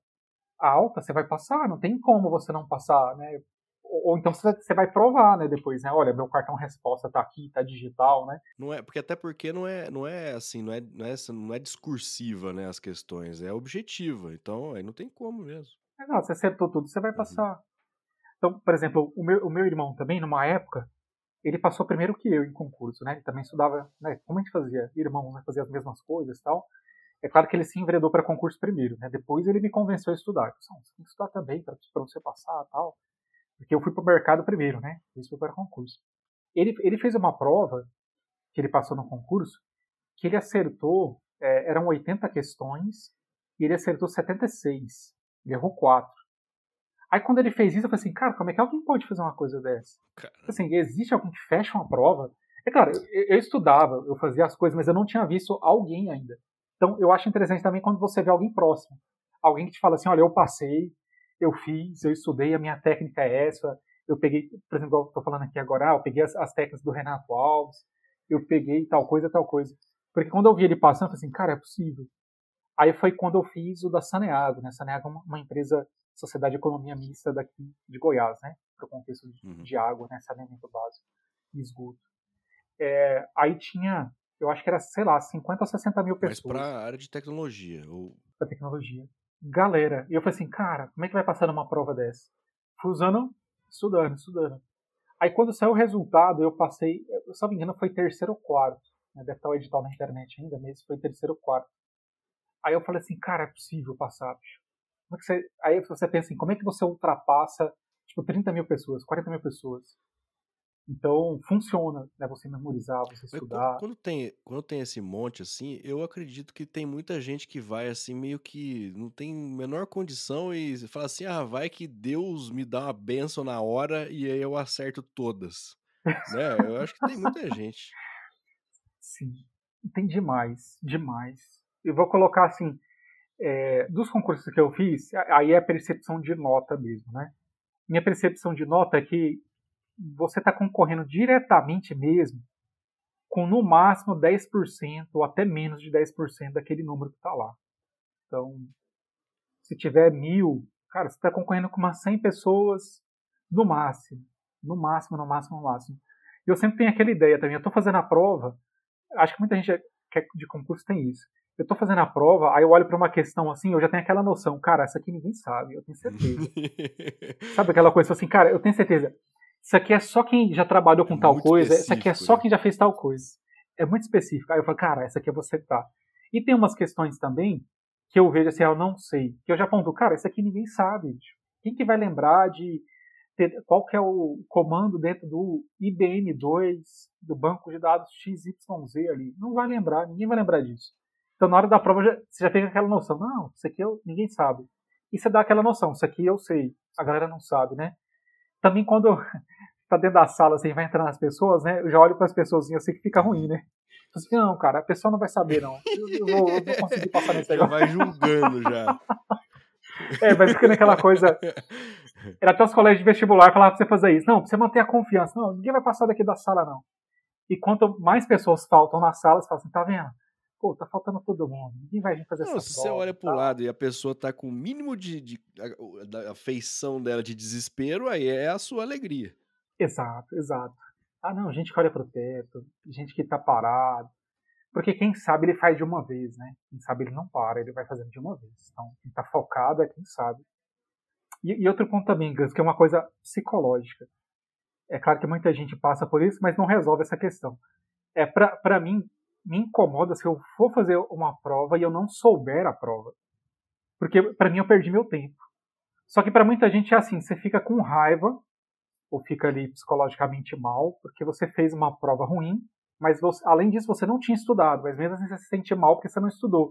alta, você vai passar, não tem como você não passar, né, ou, ou então você vai provar, né, depois, né, olha, meu cartão resposta tá aqui, tá digital, né. Não é, porque até porque não é, não é assim, não é, não é, não é discursiva, né, as questões, é objetiva, então aí não tem como mesmo. É, não, você acertou tudo, você vai uhum. passar. Então, por exemplo, o meu, o meu irmão também, numa época, ele passou primeiro que eu em concurso, né? Ele também estudava, né? Como a gente fazia, irmãos, né? fazia as mesmas coisas e tal. É claro que ele se enveredou para concurso primeiro, né? Depois ele me convenceu a estudar. Então, você tem que estudar também para você passar tal. Porque eu fui para o mercado primeiro, né? Isso foi para concurso. Ele, ele fez uma prova que ele passou no concurso que ele acertou, é, eram 80 questões e ele acertou 76. Ele errou 4. Aí quando ele fez isso, eu falei assim, cara, como é que alguém pode fazer uma coisa dessa? Assim, existe alguém que fecha uma prova? É claro, eu, eu, estudava, eu fazia as coisas, mas eu não tinha visto alguém ainda. Então eu acho interessante também quando você vê alguém próximo. Alguém que te fala assim, olha, eu passei, eu fiz, eu estudei, a minha técnica é essa. Eu peguei, por exemplo, eu estou falando aqui agora, ah, eu peguei as, as, técnicas do Renato Alves, eu peguei tal coisa, tal coisa. Porque quando eu vi ele passando, eu falei assim, cara, é possível. Aí foi quando eu fiz o da Saneago, né? Saneago é uma, uma empresa Sociedade de Economia Mista daqui de Goiás, né? Para o contexto de, uhum. de, água, né? Saneamento básico e esgoto. É, aí tinha, eu acho que era, sei lá, 50 ou 60 mil pessoas. Mas para a área de tecnologia? Ou... Para tecnologia. Galera. E eu falei assim, cara, como é que vai passar numa prova dessa? Fui usando, estudando, estudando. Aí quando saiu o resultado, eu passei, se não me engano, foi terceiro ou quarto. Né? Deve estar o edital na internet ainda, mas foi terceiro ou quarto. Aí eu falei assim, cara, é possível passar, bicho. Como é que você, aí você pensa assim, como é que você ultrapassa tipo 30 mil pessoas, 40 mil pessoas? Então funciona, né? Você memorizar, você estudar. Quando tem, quando tem esse monte assim, eu acredito que tem muita gente que vai assim meio que não tem menor condição e fala assim, ah, vai que Deus me dá uma benção na hora e aí eu acerto todas, né? Eu acho que tem muita gente. Sim, tem demais, demais. Eu vou colocar assim, é, dos concursos que eu fiz, aí é a percepção de nota mesmo, né? Minha percepção de nota é que você está concorrendo diretamente mesmo com no máximo 10% ou até menos de 10% daquele número que está lá. Então, se tiver mil, cara, você está concorrendo com umas 100 pessoas no máximo. No máximo, no máximo, no máximo. E eu sempre tenho aquela ideia também. Eu estou fazendo a prova, acho que muita gente que é de concurso tem isso eu tô fazendo a prova, aí eu olho para uma questão assim, eu já tenho aquela noção, cara, essa aqui ninguém sabe, eu tenho certeza. sabe aquela coisa assim, cara, eu tenho certeza. Isso aqui é só quem já trabalhou com é tal coisa, isso aqui é só né? quem já fez tal coisa. É muito específico. Aí eu falo, cara, essa aqui é você tá. E tem umas questões também que eu vejo assim, ah, eu não sei. Que eu já aponto, cara, isso aqui ninguém sabe. Quem que vai lembrar de ter, qual que é o comando dentro do IBM2 do banco de dados XYZ ali? Não vai lembrar, ninguém vai lembrar disso. Então, na hora da prova, você já tem aquela noção. Não, isso aqui eu, ninguém sabe. E você dá aquela noção. Isso aqui eu sei. A galera não sabe, né? Também quando tá dentro da sala, assim, vai entrando as pessoas, né? Eu já olho para as pessoas eu sei que fica ruim, né? Assim, não, cara, a pessoa não vai saber, não. Eu, eu, vou, eu vou conseguir passar nesse negócio. Já vai julgando já. é, vai ficando aquela coisa. Era até os colégios de vestibular falavam pra você fazer isso. Não, pra você manter a confiança. Não, ninguém vai passar daqui da sala, não. E quanto mais pessoas faltam na sala, você fala assim, tá vendo? Pô, tá faltando todo mundo, ninguém vai vir fazer não, essa se prova, você olha pro lado e a pessoa tá com o mínimo de, de a, a feição dela de desespero, aí é a sua alegria. Exato, exato. Ah, não, gente que olha pro teto, gente que tá parado. Porque quem sabe ele faz de uma vez, né? Quem sabe ele não para, ele vai fazendo de uma vez. Então, quem tá focado é quem sabe. E, e outro ponto também, Gus, que é uma coisa psicológica. É claro que muita gente passa por isso, mas não resolve essa questão. É para mim, me incomoda se eu for fazer uma prova e eu não souber a prova. Porque para mim eu perdi meu tempo. Só que para muita gente é assim, você fica com raiva ou fica ali psicologicamente mal porque você fez uma prova ruim, mas você, além disso você não tinha estudado, mas mesmo assim você se sente mal porque você não estudou.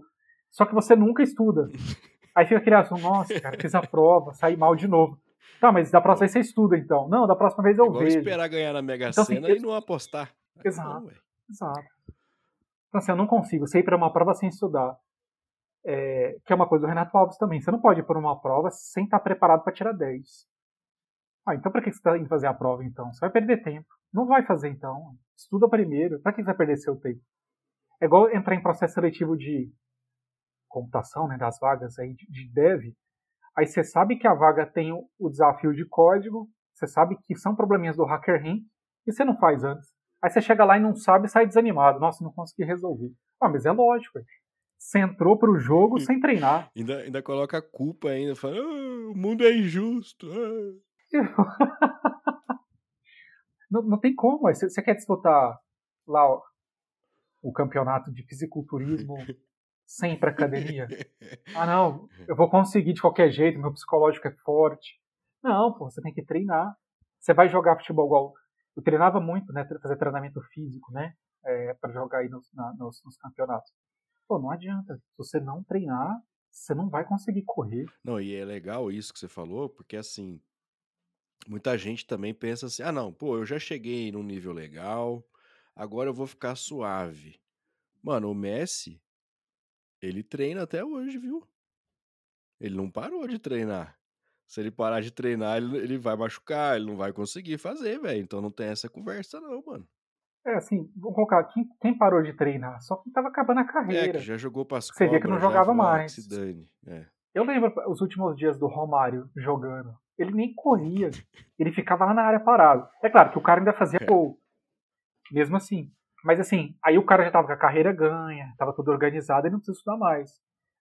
Só que você nunca estuda. Aí fica aquele assunto, nossa, cara, fiz a prova, saí mal de novo. Tá, mas da próxima vez você estuda, então. Não, da próxima vez eu Igual vejo. esperar ganhar na Mega Então, assim, Sena e não apostar. Exato. Não. Exato. Então, assim, eu não consigo. Você ir para uma prova sem estudar. É, que é uma coisa do Renato Alves também. Você não pode ir por uma prova sem estar preparado para tirar 10. Ah, então para que você está indo fazer a prova, então? Você vai perder tempo. Não vai fazer, então. Estuda primeiro. Para que você vai perder seu tempo? É igual entrar em processo seletivo de computação, né, das vagas aí de, de dev. Aí você sabe que a vaga tem o, o desafio de código, você sabe que são probleminhas do HackerRank, e você não faz antes. Aí você chega lá e não sabe e sai desanimado. Nossa, não consegui resolver. Ah, mas é lógico. Você entrou pro jogo sem treinar. Ainda, ainda coloca a culpa ainda, fala, "Ah, o mundo é injusto. ah." Não, não tem como. Você, você quer disputar lá ó, o campeonato de fisiculturismo sem ir pra academia? Ah, não, eu vou conseguir de qualquer jeito, meu psicológico é forte. Não, pô, você tem que treinar. Você vai jogar futebol igual. Eu treinava muito, né? Fazer treinamento físico, né? É, para jogar aí nos, na- nos- nos campeonatos. Pô, não adianta. Se você não treinar, você não vai conseguir correr. Não, e é legal isso que você falou, porque assim, muita gente também pensa assim: ah, não, pô, eu já cheguei num nível legal, agora eu vou ficar suave. Mano, o Messi, ele treina até hoje, viu? Ele não parou de treinar. Se ele parar de treinar, ele, ele vai machucar, ele não vai conseguir fazer, velho. Então não tem essa conversa, não, mano. É assim, vamos colocar, quem, quem parou de treinar? Só quem tava acabando a É, carreira. que já jogou pras Você via que não já jogava "Ah, que mais." se dane. É. Eu lembro os últimos dias do Romário jogando. Ele nem corria. Ele ficava lá na área parado. É claro que o cara ainda fazia É. gol. Mesmo assim. Mas assim, aí o cara já tava com a carreira ganha, tava tudo organizado e não precisa estudar mais.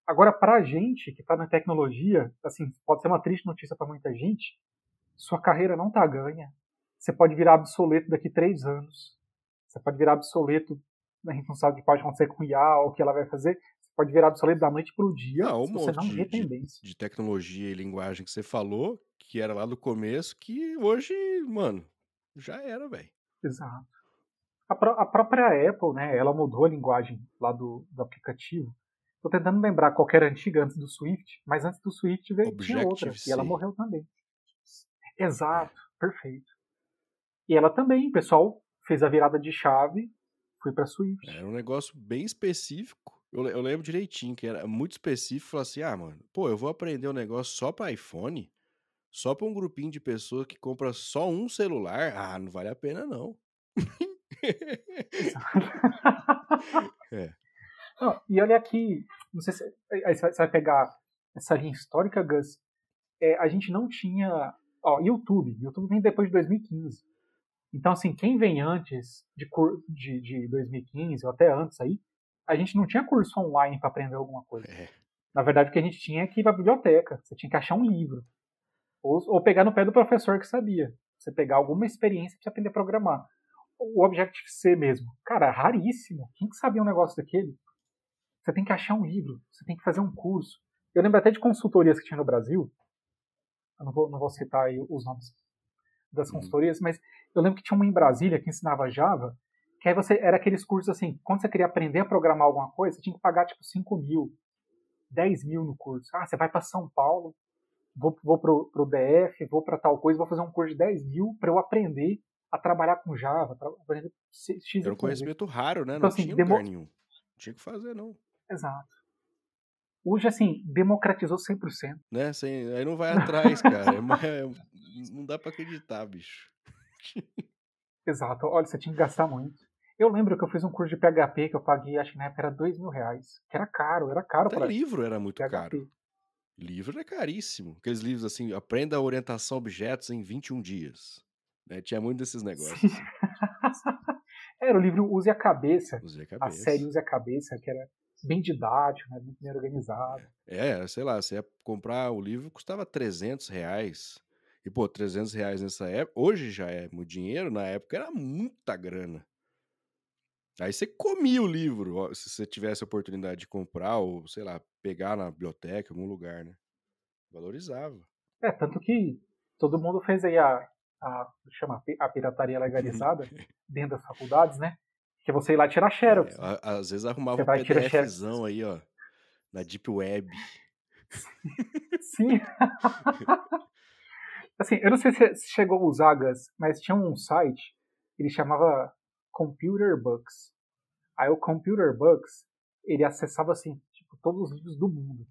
Agora, pra gente que tá na tecnologia, assim, pode ser uma triste notícia pra muita gente, sua carreira não tá ganha. Você pode virar obsoleto daqui três anos. Você pode virar obsoleto, a gente não sabe o que pode acontecer com o IA, ou o que ela vai fazer. Você pode virar obsoleto da noite pro dia, Não, um você não vê de- tendência. de tecnologia e linguagem que você falou, que era lá do começo, que hoje, mano, já era, velho. Exato. A, pró- a própria Apple, né, ela mudou a linguagem lá do, do aplicativo. Tô tentando lembrar qual que era antiga antes do Swift, mas antes do Swift veio, tinha outra, e ela morreu também. Exato, perfeito. E ela também, o pessoal fez a virada de chave, foi para Swift. Era um negócio bem específico. Eu, eu lembro direitinho que era muito específico. Falou assim: ah, mano, pô, eu vou aprender um negócio só pra iPhone? Só pra um grupinho de pessoas que compra só um celular? Ah, não vale a pena, não. É. Não, e olha aqui, não sei se aí você vai- pegar essa linha histórica, Gus. É, a gente não tinha. Ó, YouTube. YouTube vem depois de 2015. Então, assim, quem vem antes de, de, de 2015, ou até antes aí, a gente não tinha curso online para aprender alguma coisa. É. Na verdade, o que a gente tinha é que ir para biblioteca. Você tinha que achar um livro. Ou, ou pegar no pé do professor que sabia. Você pegar alguma experiência para aprender a programar. O Objective-C mesmo. Cara, raríssimo. Quem que sabia um negócio daquele? Você tem que achar um livro. Você tem que fazer um curso. Eu lembro até de consultorias que tinha no Brasil. Eu não vou, não vou citar aí os nomes das Uhum. consultorias, mas eu lembro que tinha uma em Brasília que ensinava Java, que aí você era aqueles cursos assim, quando você queria aprender a programar alguma coisa, você tinha que pagar tipo 5 mil, 10 mil no curso. Ah, você vai para São Paulo, vou, vou pro, pro DF, vou para tal coisa, vou fazer um curso de 10 mil para eu aprender a trabalhar com Java, tra- aprender X, Era um conhecimento raro, né? Então, não assim, tinha lugar nenhum. Não tinha que fazer, não. Exato. Hoje, assim, democratizou 100%. Né? Sem, aí não vai atrás, cara. É é- não dá pra acreditar, bicho. Exato. Olha, você tinha que gastar muito. Eu lembro que eu fiz um curso de PHP que eu paguei, acho que na época era 2 mil reais. Que era caro, era caro para livro era muito PHP. caro. Livro é caríssimo. Aqueles livros assim, aprenda a orientação a objetos em 21 dias. Né? Tinha muito desses negócios. Era o livro Use a Cabeça. Usei a A cabeça. série Use a Cabeça, que era bem didático, né, muito bem organizado. É, sei lá, você ia comprar o livro, custava 300 reais. E, pô, 300 reais nessa época, hoje já é muito dinheiro, na época era muita grana. Aí você comia o livro, se você tivesse a oportunidade de comprar ou, sei lá, pegar na biblioteca, em algum lugar, né? Valorizava. É, tanto que todo mundo fez aí a, a chama a pirataria legalizada dentro das faculdades, né? Que você ir lá tirar xerox. É, né? Às vezes arrumava um PDFzão aí, ó, na Deep Web. Sim. assim, eu não sei se chegou a usar, Gus, mas tinha um site, ele chamava Computer Books. Aí o Computer Books, ele acessava assim, tipo, todos os livros do mundo.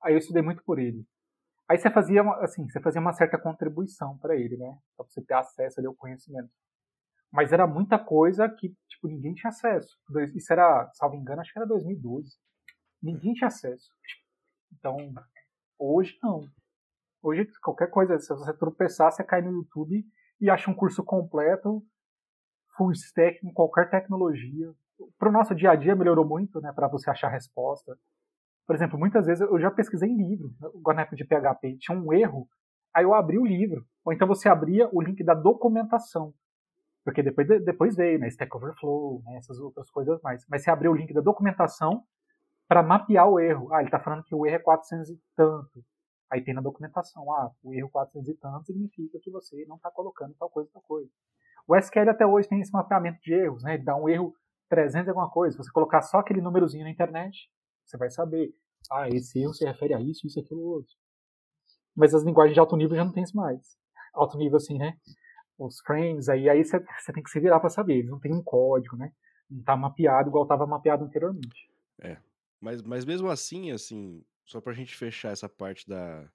Aí eu estudei muito por ele. Aí você fazia, assim, você fazia uma certa contribuição para ele, né? Para você ter acesso ali ao conhecimento. Mas era muita coisa que, tipo, ninguém tinha acesso. Isso era, salvo engano, acho que era 2012. Ninguém tinha acesso. Então, hoje não. Hoje, qualquer coisa, se você tropeçar, você cai no YouTube e acha um curso completo, full stack, com qualquer tecnologia. Para o nosso dia a dia melhorou muito, né? Para você achar resposta. Por exemplo, muitas vezes eu já pesquisei em livro, agora na época de PHP, tinha um erro, aí eu abri o livro. Ou então você abria o link da documentação. Porque depois, depois veio, né, Stack Overflow, né, essas outras coisas mais. Mas você abriu o link da documentação para mapear o erro. Ah, ele está falando que o erro é 400 e tanto. Aí tem na documentação, ah, o erro 400 e tanto significa que você não está colocando tal coisa, tal coisa. O SQL até hoje tem esse mapeamento de erros, né? Ele dá um erro 300 e alguma coisa. Se você colocar só aquele númerozinho na internet, você vai saber. Ah, esse erro se refere a isso, isso, aquilo, outro. Mas as linguagens de alto nível já não tem isso mais. Alto nível assim, né? Os frames, aí, aí você, tem que se virar para saber. Eles não tem um código, né? Não tá mapeado igual estava mapeado anteriormente. É. Mas, mas mesmo assim, assim, só pra gente fechar essa parte da,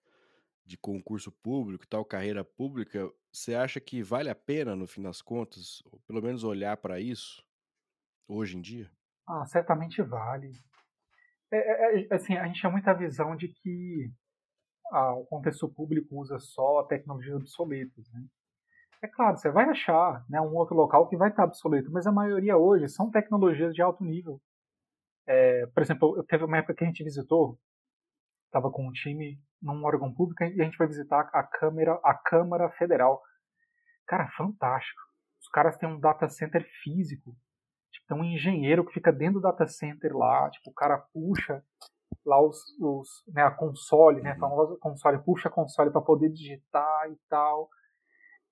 de concurso público tal, carreira pública, você acha que vale a pena, no fim das contas, ou pelo menos olhar para isso, hoje em dia? Ah, certamente vale. É, é, é, assim, a gente tem muita visão de que ah, o contexto público usa só tecnologias obsoletas. Né? É claro, você vai achar né, um outro local que vai estar obsoleto, mas a maioria hoje são tecnologias de alto nível. É, por exemplo, eu teve uma época que a gente visitou, estava com um time num órgão público e a gente foi visitar a Câmara, a Câmara Federal. Cara, fantástico. Os caras têm um data center físico Tipo, tem um engenheiro que fica dentro do data center lá, tipo, o cara puxa lá os, os né, a console, né, a uhum. famosa console, puxa a console para poder digitar e tal.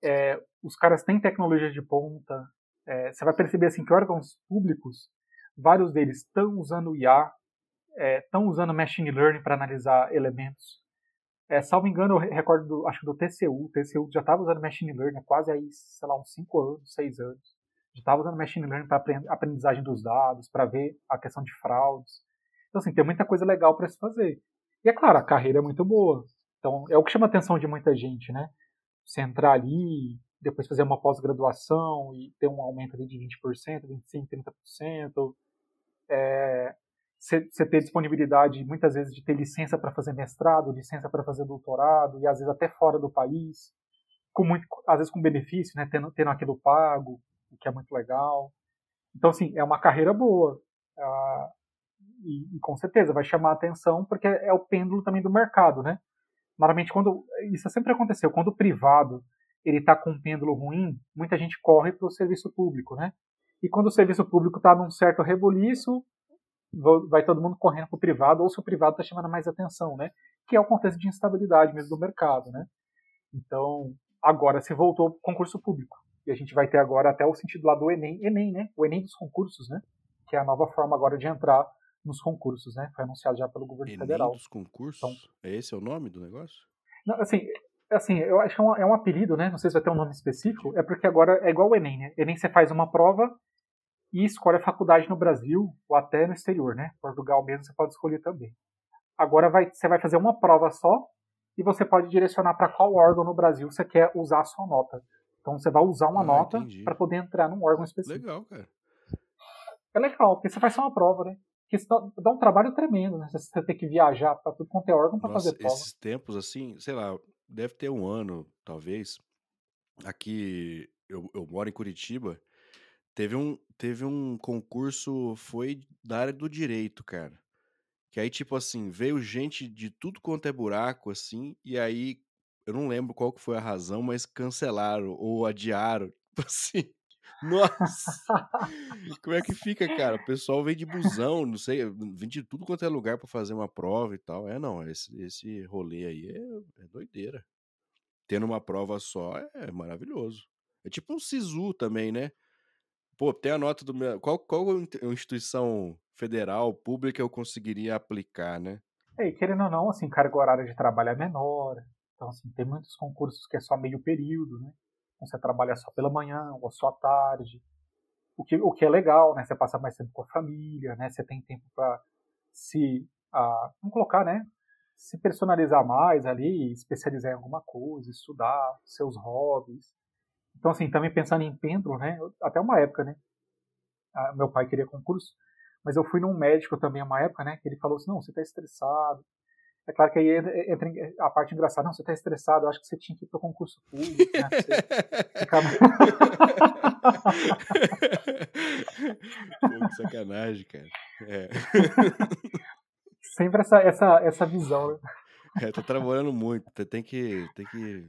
É, os caras têm tecnologia de ponta. É, você vai perceber assim que órgãos públicos, vários deles estão usando IA, estão é, usando machine learning para analisar elementos. É, salvo engano, eu recordo, do, acho que do TCU, o TCU já estava usando machine learning há quase aí, sei lá, uns 5 anos, 6 anos estava usando machine learning para aprendizagem dos dados, para ver a questão de fraudes. Então, assim, tem muita coisa legal para se fazer. E é claro, a carreira é muito boa. Então, é o que chama a atenção de muita gente, né? Você entrar ali, depois fazer uma pós-graduação e ter um aumento ali de 20%, 25%, 30%. É, você ter disponibilidade, muitas vezes, de ter licença para fazer mestrado, licença para fazer doutorado, e às vezes até fora do país, com muito, às vezes com benefício, né? Tendo, tendo aquilo pago o que é muito legal. Então, assim, é uma carreira boa. Uh, e, e, com certeza vai chamar a atenção, porque é o pêndulo também do mercado, né? Normalmente, quando. Isso sempre aconteceu, quando o privado ele está com um pêndulo ruim, muita gente corre para o serviço público, né? E quando o serviço público está num certo reboliço, vai todo mundo correndo para o privado, ou se o privado está chamando mais atenção, né? Que é o contexto de instabilidade mesmo do mercado, né? Então, agora se voltou para o concurso público. E a gente vai ter agora até o sentido lá do Enem, Enem, né? O Enem dos concursos, né? Que é a nova forma agora de entrar nos concursos, né? Foi anunciado já pelo governo Enem federal. dos concursos? Então, é esse é o nome do negócio? Não, assim, assim, eu acho que é um, é um, apelido, né? Não sei se vai ter um nome específico. É porque agora é igual o Enem, né? Enem você faz uma prova e escolhe a faculdade no Brasil ou até no exterior, né? Portugal mesmo você pode escolher também. Agora vai, você vai fazer uma prova só e você pode direcionar para qual órgão no Brasil você quer usar a sua nota. Então você vai usar uma ah, nota para poder entrar num órgão específico. Legal, cara. É legal, porque você faz só uma prova, né? Isso dá, um trabalho tremendo, né? Você tem que viajar para tudo quanto é órgão para fazer prova. Esses tempos, assim, sei lá, deve ter um ano, talvez. Aqui, eu, eu moro em Curitiba. Teve um, teve um concurso, foi da área do direito, cara. Que aí, tipo assim, veio gente de tudo quanto é buraco, assim, e aí eu não lembro qual que foi a razão, mas cancelaram ou adiaram. Tipo assim. Nossa! Como é que fica, cara? O pessoal vem de busão, não sei, vem de tudo quanto é lugar para fazer uma prova e tal. É, não, esse, esse rolê aí é, é doideira. Tendo uma prova só é maravilhoso. É tipo um SISU também, né? Pô, tem a nota do meu. Qual, qual instituição federal, pública eu conseguiria aplicar, né? É, e querendo ou não, assim, carga horária de trabalho é menor. Então, assim, tem muitos concursos que é só meio período, né? Então, você trabalha só pela manhã ou só à tarde. O que, o que é legal, né? Você passa mais tempo com a família, né? Você tem tempo para se. Uh, vamos colocar, né? Se personalizar mais ali, especializar em alguma coisa, estudar seus hobbies. Então, assim, também pensando em pêndulo, né? Até uma época, né? Meu pai queria concurso. Mas eu fui num médico também uma época, né? Que ele falou assim: não, você está estressado. É claro que aí entra a parte engraçada. Não, você está estressado, eu acho que você tinha que ir para o concurso público. Né? Pô, que sacanagem, cara. É. Sempre essa, essa, essa visão, né? É, tá trabalhando muito, tem que, tem que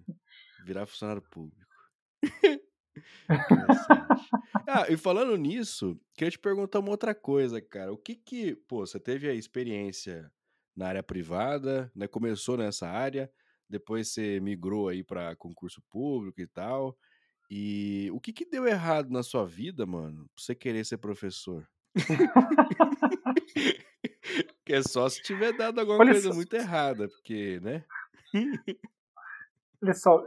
virar funcionário público. ah, e falando nisso, queria te perguntar uma outra coisa, cara. O que que, pô, você teve a experiência na área privada, né? Começou nessa área, depois você migrou aí para concurso público e tal. E o que que deu errado na sua vida, mano, pra você querer ser professor? que é só se tiver dado alguma Olha coisa só. muito errada, porque, né? Olha só,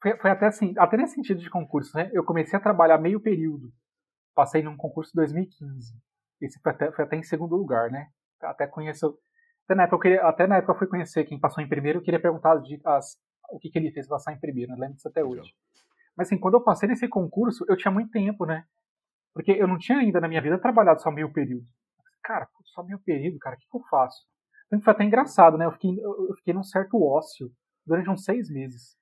foi, foi, até assim, até nesse sentido de concurso, né? Eu comecei a trabalhar meio período. Passei num concurso em 2015. Esse foi até, foi até em segundo lugar, né? Até conheço. Até na época eu, queria, até na época eu fui conhecer quem passou em primeiro, eu queria perguntar as, o que, que ele fez passar em primeiro, né? lembro disso até hoje. Mas assim, quando eu passei nesse concurso, eu tinha muito tempo, né? Porque eu não tinha ainda na minha vida trabalhado só meio período. Cara, só meio período, cara, o que, que eu faço? Então foi até engraçado, né? Eu fiquei, eu fiquei num certo ócio durante uns seis meses.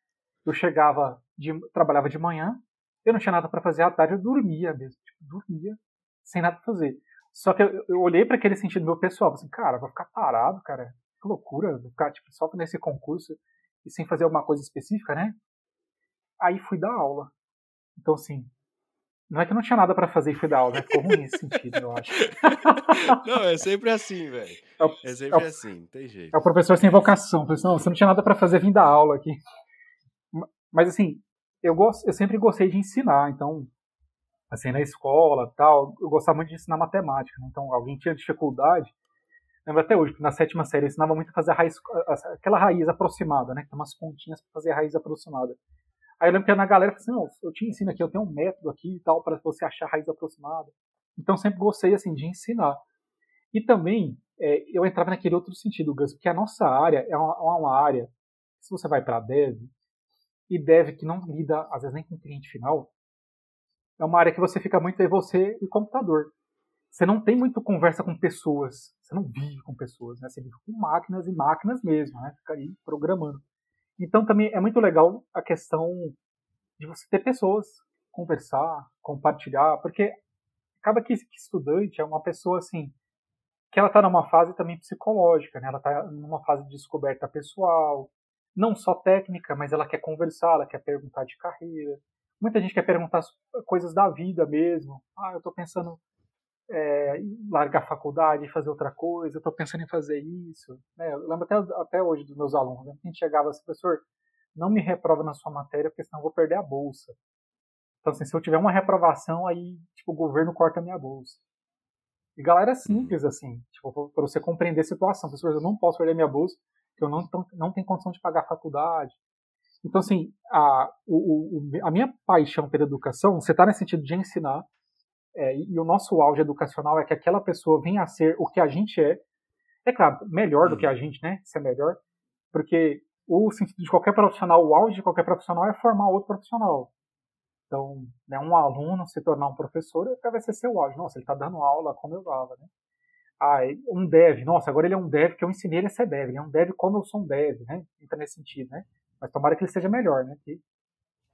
Eu chegava, de, trabalhava de manhã, eu não tinha nada para fazer à tarde, eu dormia mesmo, tipo, dormia, sem nada pra fazer. Só que eu, eu olhei para aquele sentido meu pessoal, assim, cara, vou ficar parado, cara, que loucura, vou ficar tipo, só nesse concurso e sem fazer alguma coisa específica, né? Aí fui dar aula. Então, assim, não é que não tinha nada para fazer e fui dar aula, né? Ficou ruim esse sentido, eu acho. Não, é sempre assim, velho. É, é, sempre é assim, não tem jeito. É o professor sem vocação. Não, você não tinha nada para fazer, vim dar aula aqui. Mas assim, eu, gosto, eu sempre gostei de ensinar, então, assim, na escola tal, eu gostava muito de ensinar matemática. Né? Então, alguém tinha dificuldade, lembro até hoje, na sétima série eu ensinava muito a fazer a raiz, aquela raiz aproximada, né? Que tem umas pontinhas para fazer a raiz aproximada. Aí eu lembro que na galera falou assim, não, eu te ensino aqui, eu tenho um método aqui e tal, para você achar a raiz aproximada. Então sempre gostei, assim, de ensinar. E também, é, eu entrava naquele outro sentido, Gus, porque a nossa área é uma, uma área, se você vai para dev, e dev que não lida, às vezes, nem com o cliente final, é uma área que você fica muito aí você e computador. Você não tem muito conversa com pessoas, você não vive com pessoas, né? Você vive com máquinas e máquinas mesmo, né? Fica aí programando. Então também é muito legal a questão de você ter pessoas, conversar, compartilhar, porque acaba que estudante é uma pessoa assim que ela está numa fase também psicológica, né? Ela está numa fase de descoberta pessoal, não só técnica, mas ela quer conversar, ela quer perguntar de carreira. Muita gente quer perguntar coisas da vida mesmo. Ah, eu estou pensando é, em largar a faculdade e fazer outra coisa, eu estou pensando em fazer isso. Né? Eu lembro até, até hoje dos meus alunos, né? a gente chegava assim, professor, não me reprova na sua matéria, porque senão eu vou perder a bolsa. Então, assim, se eu tiver uma reprovação, aí tipo, o governo corta a minha bolsa. E galera simples, assim, tipo, para você compreender a situação. Professor, eu não posso perder minha bolsa, que eu não, não tenho condição de pagar a faculdade. Então, assim, a, o, o, a minha paixão pela educação, você está nesse sentido de ensinar, é, e o nosso auge educacional é que aquela pessoa venha a ser o que a gente é. É claro, melhor do que a uhum. gente, né? Ser melhor. Porque o sentido de qualquer profissional, o auge de qualquer profissional é formar outro profissional. Então, né, um aluno se tornar um professor, vai ser seu auge. Nossa, ele está dando aula como eu dava, né? ah, um dev, nossa, agora ele é um dev que eu ensinei ele a ser dev, ele é um dev como eu sou um dev, né? Entra nesse sentido, né? Mas tomara que ele seja melhor, né? Que,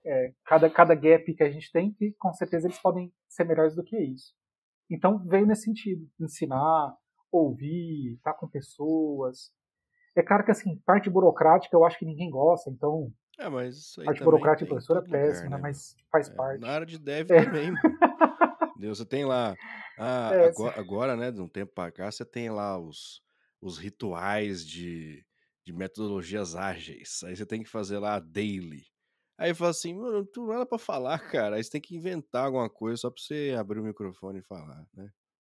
é, cada, cada gap que a gente tem, que com certeza eles podem ser melhores do que isso. Então veio nesse sentido, ensinar, ouvir, estar com pessoas. É claro que assim, parte burocrática eu acho que ninguém gosta, então É, mas isso aí Arte também burocrática de tem em professor é péssima, né? Mas faz É, parte. na área de dev É. também. Entendeu? Você tem lá. Ah, É, agora, agora, né, de um tempo pra cá, você tem lá os, os rituais de, de metodologias ágeis. Aí você tem que fazer lá a daily. Aí fala assim, mano, não tem nada pra falar, cara. Aí você tem que inventar alguma coisa só pra você abrir o microfone e falar, né?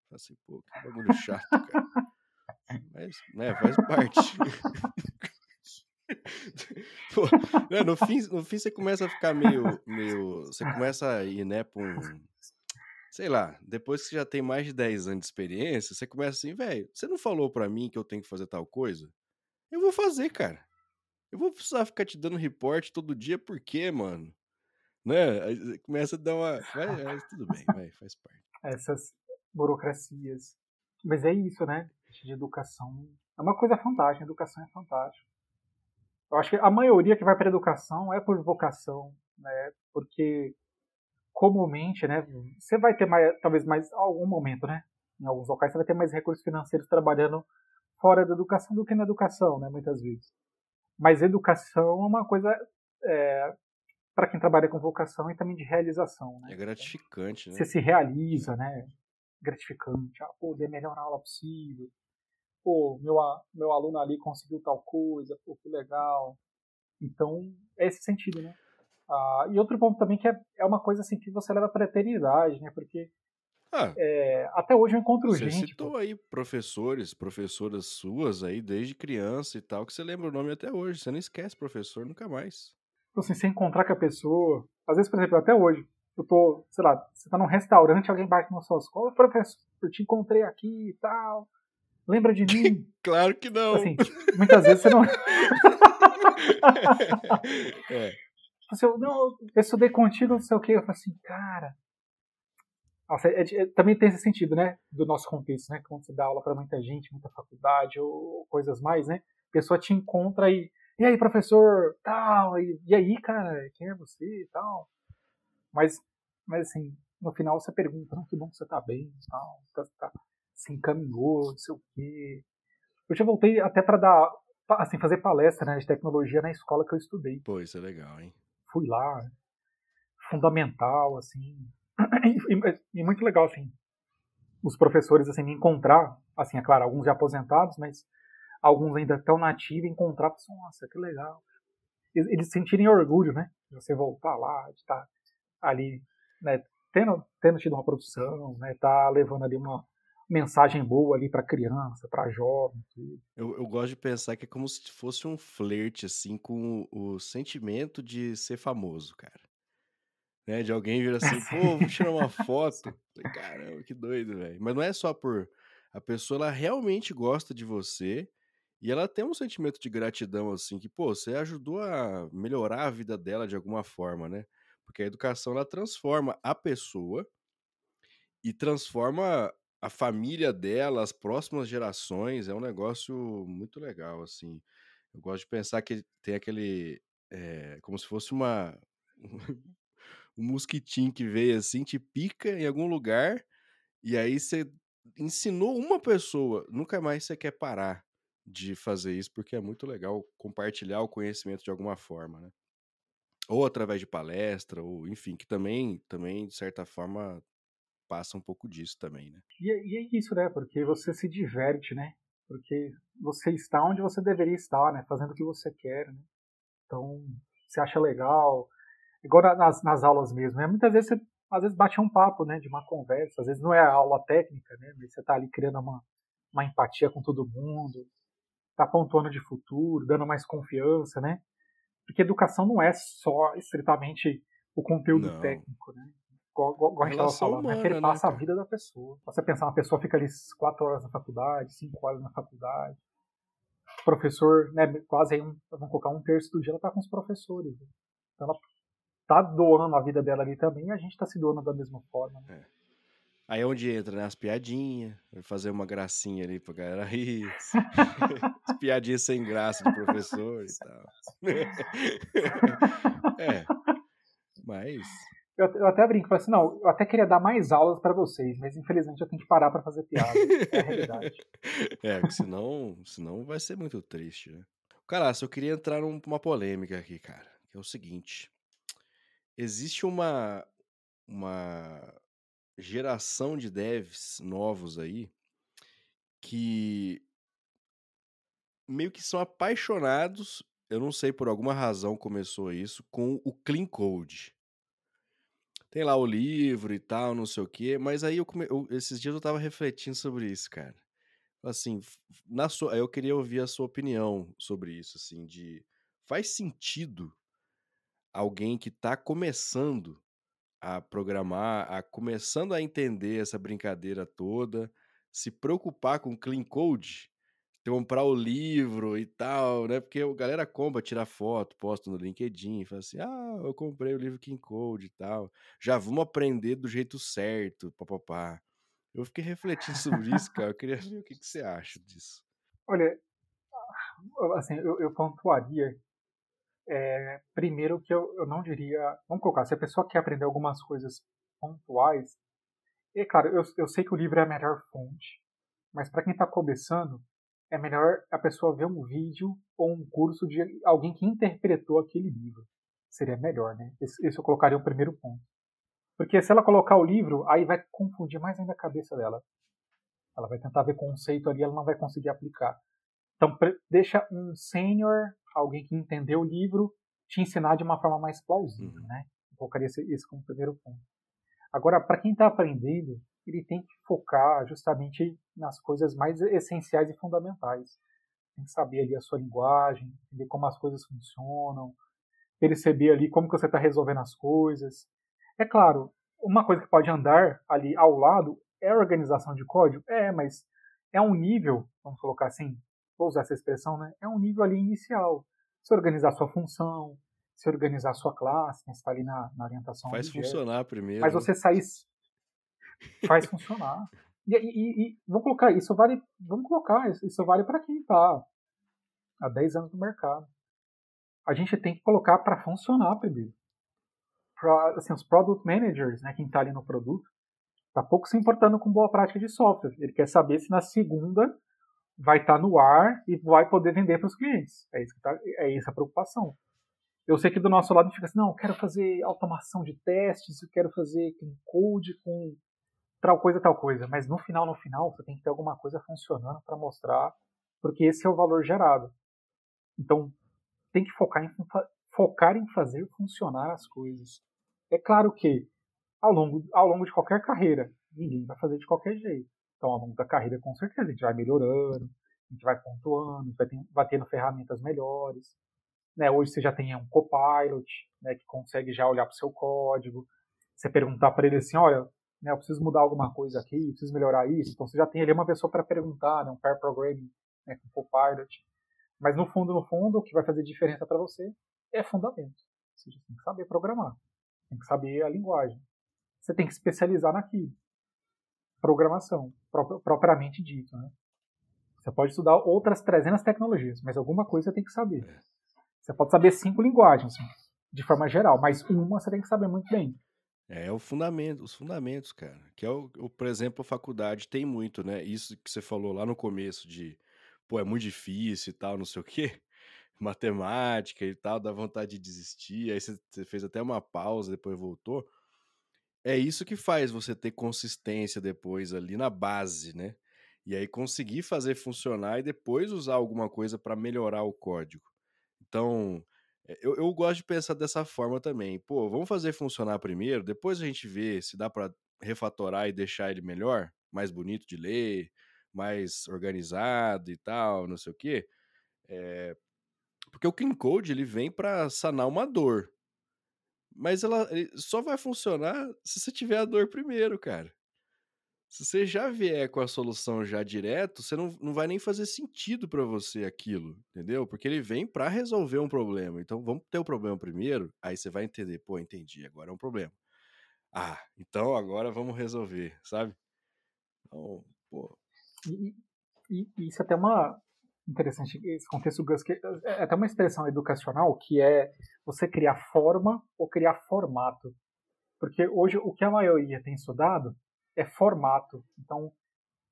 Fala assim, pô, que bagulho chato, cara. Mas, né, faz parte. Pô, né, no, fim, no fim você começa a ficar meio, meio. Você começa a ir, né, pra um. Sei lá, depois que você já tem mais de 10 anos de experiência, você começa assim, velho, você não falou pra mim que eu tenho que fazer tal coisa? Eu vou fazer, cara. Eu vou precisar ficar te dando report todo dia, por quê, mano? Né? Começa a dar uma. Vai, mas tudo bem, vai, faz parte. essas burocracias. Mas é isso, né? De educação. É uma coisa fantástica, educação é fantástica. Eu acho que a maioria que vai para a educação é por vocação, né? Porque comumente, né? Você vai ter mais, talvez mais algum momento, né? Em alguns locais você vai ter mais recursos financeiros trabalhando fora da educação do que na educação, né? Muitas vezes. Mas educação é uma coisa é, para quem trabalha com vocação e também de realização, né? É gratificante, né? você se realiza, né? Gratificante. Ah, pô, dei a melhor aula possível. Pô, meu, meu aluno ali conseguiu tal coisa, pô, que legal. Então, é esse sentido, né? Ah, e outro ponto também que é, é uma coisa assim que você leva para a eternidade, né? Porque Ah, é, até hoje eu encontro Você gente. citou pô, aí professores, professoras suas aí desde criança e tal, que você lembra o nome até hoje. Você não esquece professor nunca mais. tipo assim, se encontrar com a pessoa. Às vezes, por exemplo, até hoje, eu tô, sei lá, você tá num restaurante, alguém bate na sua escola, "Ô, professor, eu te encontrei aqui e tal. Lembra de mim? Claro que não. Assim, muitas vezes você não. é, Assim, eu, não, eu estudei contigo, não sei o que. Eu falei assim, cara. Nossa, é- é- também tem esse sentido, né? Do nosso contexto, né? Quando você dá aula para muita gente, muita faculdade ou coisas mais, né? A pessoa te encontra e. E aí, professor? Tal. E, e aí, cara? Quem é você? E tal. Mas, mas assim, no final você pergunta, não, que bom que você tá bem tal. Tá, tá, se encaminhou, não sei o quê. Eu já voltei até para dar. Assim, fazer palestra né, de tecnologia na escola que eu estudei pô, isso é legal, hein? fui lá, fundamental, assim, e, muito legal, assim, os professores, assim, me encontrar, assim, é claro, alguns já aposentados, mas alguns ainda tão nativos, encontrar, assim, nossa, que legal. Eles, sentirem orgulho, né, de você voltar lá, de estar ali, né, tendo, tendo tido uma produção, né, tá levando ali uma mensagem boa ali para criança, para jovem, tudo. Eu, eu gosto de pensar que é como se fosse um flerte, assim, com o, o sentimento de ser famoso, cara. Né? De alguém vir assim, pô, vou tirar uma foto. Falei, Caramba, que doido, velho. Mas não é só por. A pessoa, ela realmente gosta de você e ela tem um sentimento de gratidão, assim, que, pô, você ajudou a melhorar a vida dela de alguma forma, né? Porque a educação, ela transforma a pessoa e transforma a família dela, as próximas gerações. É um negócio muito legal, assim. Eu gosto de pensar que tem aquele. é, como se fosse uma. um mosquitinho que veio assim, te pica em algum lugar, e aí você ensinou uma pessoa. Nunca mais você quer parar de fazer isso, porque é muito legal compartilhar o conhecimento de alguma forma, né? Ou através de palestra, ou enfim, que também, também de certa forma, passa um pouco disso também, né? E, é- e é isso, né? Porque você se diverte, né? Porque você está onde você deveria estar, né? Fazendo o que você quer, né? Então, você acha legal. Igual na- nas, nas aulas mesmo, né? Muitas vezes você às vezes bate um papo, né? De uma conversa. Às vezes não é a aula técnica, né? Mas você está ali criando uma, uma empatia com todo mundo. Tá pontuando de futuro, dando mais confiança, né? Porque educação não é só estritamente o conteúdo Não. técnico, né? Igual, igual, a gente estava falando, né? humana, Que ele né, passa a cara? vida da pessoa. Você pensar, uma pessoa fica ali quatro horas na faculdade, cinco horas na faculdade. O professor, né, quase aí, um, vamos colocar um terço do dia, ela tá com os professores. né? Então ela tá doando a vida dela ali também a gente tá se doando da mesma forma. Né? Aí é onde entra, né? As piadinhas, fazer uma gracinha ali pra galera rir. As piadinhas sem graça do professor e tal. é. Mas. Eu, eu até brinco, falo assim, não, eu até queria dar mais aulas para vocês, mas infelizmente eu tenho que parar para fazer piada. É a realidade. É, porque senão, senão vai ser muito triste, né? Cara, eu queria entrar numa polêmica aqui, cara. que é o seguinte: existe uma, uma geração de devs novos aí que meio que são apaixonados, eu não sei por alguma razão começou isso, com o clean code. Tem lá o livro e tal, não sei o quê, mas aí eu, come... eu esses dias eu tava refletindo sobre isso, cara. Assim, na sua, eu queria ouvir a sua opinião sobre isso, assim, de faz sentido alguém que tá começando a programar, a começando a entender essa brincadeira toda, se preocupar com clean code, comprar o livro e tal, né? Porque a galera compra, tira foto, posta no LinkedIn, fala assim: "Ah, eu comprei o livro Clean Code e tal. Já vamos aprender do jeito certo, papapá". Eu fiquei refletindo sobre isso, cara. Eu queria ver o que, que você acha disso. Olha, assim, eu, eu pontuaria é, primeiro que eu, eu não diria. Vamos colocar, se a pessoa quer aprender algumas coisas pontuais, é claro, eu, eu sei que o livro é a melhor fonte, mas para quem está começando, é melhor a pessoa ver um vídeo ou um curso de alguém que interpretou aquele livro. Seria melhor, né? Esse, esse eu colocaria o primeiro ponto. Porque se ela colocar o livro, aí vai confundir mais ainda a cabeça dela. Ela vai tentar ver conceito ali, ela não vai conseguir aplicar. Então, deixa um sênior alguém que entendeu o livro te ensinar de uma forma mais plausível, uhum. né? Eu colocaria esse como primeiro ponto. Agora, para quem está aprendendo, ele tem que focar justamente nas coisas mais essenciais e fundamentais. Tem que saber ali a sua linguagem, entender como as coisas funcionam, perceber ali como que você está resolvendo as coisas. É claro, uma coisa que pode andar ali ao lado é a organização de código, é, mas é um nível, vamos colocar assim, vou usar essa expressão, né? É um nível ali inicial se organizar sua função, se organizar sua classe, né? está ali na, na orientação. Faz funcionar primeiro. Mas você sair. Faz funcionar. E, e, e, vamos colocar, isso vale. Vamos colocar, isso vale para quem está há 10 anos no mercado. A gente tem que colocar para funcionar primeiro. Pra, assim, os product managers, né, quem está ali no produto, está pouco se importando com boa prática de software. Ele quer saber se na segunda vai estar tá no ar e vai poder vender para os clientes. É isso que tá, é essa a preocupação. Eu sei que do nosso lado fica assim, não, eu quero fazer automação de testes, eu quero fazer clean code com tal coisa, tal coisa. Mas no final, no final, você tem que ter alguma coisa funcionando para mostrar, porque esse é o valor gerado. Então, tem que focar em, focar em fazer funcionar as coisas. É claro que, ao longo, ao longo de qualquer carreira, ninguém vai fazer de qualquer jeito. Então, ao longo da carreira, com certeza, a gente vai melhorando, a gente vai pontuando, a gente vai, tendo ferramentas melhores. Né? Hoje você já tem um copilot, né, que consegue já olhar para o seu código. Você perguntar para ele assim, olha, né, eu preciso mudar alguma coisa aqui, preciso melhorar isso. Então você já tem ali uma pessoa para perguntar, né, um pair programming né, com copilot. Mas no fundo, no fundo, o que vai fazer diferença para você é fundamento. Você tem que saber programar, tem que saber a linguagem. Você tem que especializar naquilo programação, propriamente dito. Né? Você pode estudar outras 300 tecnologias, mas alguma coisa você tem que saber. É. Você pode saber cinco linguagens, de forma geral, mas uma você tem que saber muito bem. É, é o fundamento, os fundamentos, cara. Que é o, o, por exemplo, a faculdade tem muito, né? Isso que você falou lá no começo de, pô, é muito difícil e tal, não sei o quê. Matemática e tal, dá vontade de desistir. Aí você, você fez até uma pausa, depois voltou. É isso que faz você ter consistência depois ali na base, né? E aí conseguir fazer funcionar e depois usar alguma coisa para melhorar o código. Então, eh, eu, eu gosto de pensar dessa forma também. Pô, vamos fazer funcionar primeiro, depois a gente vê se dá para refatorar e deixar ele melhor, mais bonito de ler, mais organizado e tal, não sei o quê. É... Porque o Clean Code ele vem para sanar uma dor. Mas ela só vai funcionar se você tiver a dor primeiro, cara. Se você já vier com a solução já direto, você não, não vai nem fazer sentido para você aquilo, entendeu? Porque ele vem para resolver um problema. Então vamos ter o problema primeiro, aí você vai entender, pô, entendi, agora é um problema. Ah, então agora vamos resolver, sabe? Então, pô. E, e, isso é até uma, interessante esse contexto Gus, que é até uma expressão educacional que é você criar forma ou criar formato. Porque hoje o que a maioria tem estudado é formato. Então,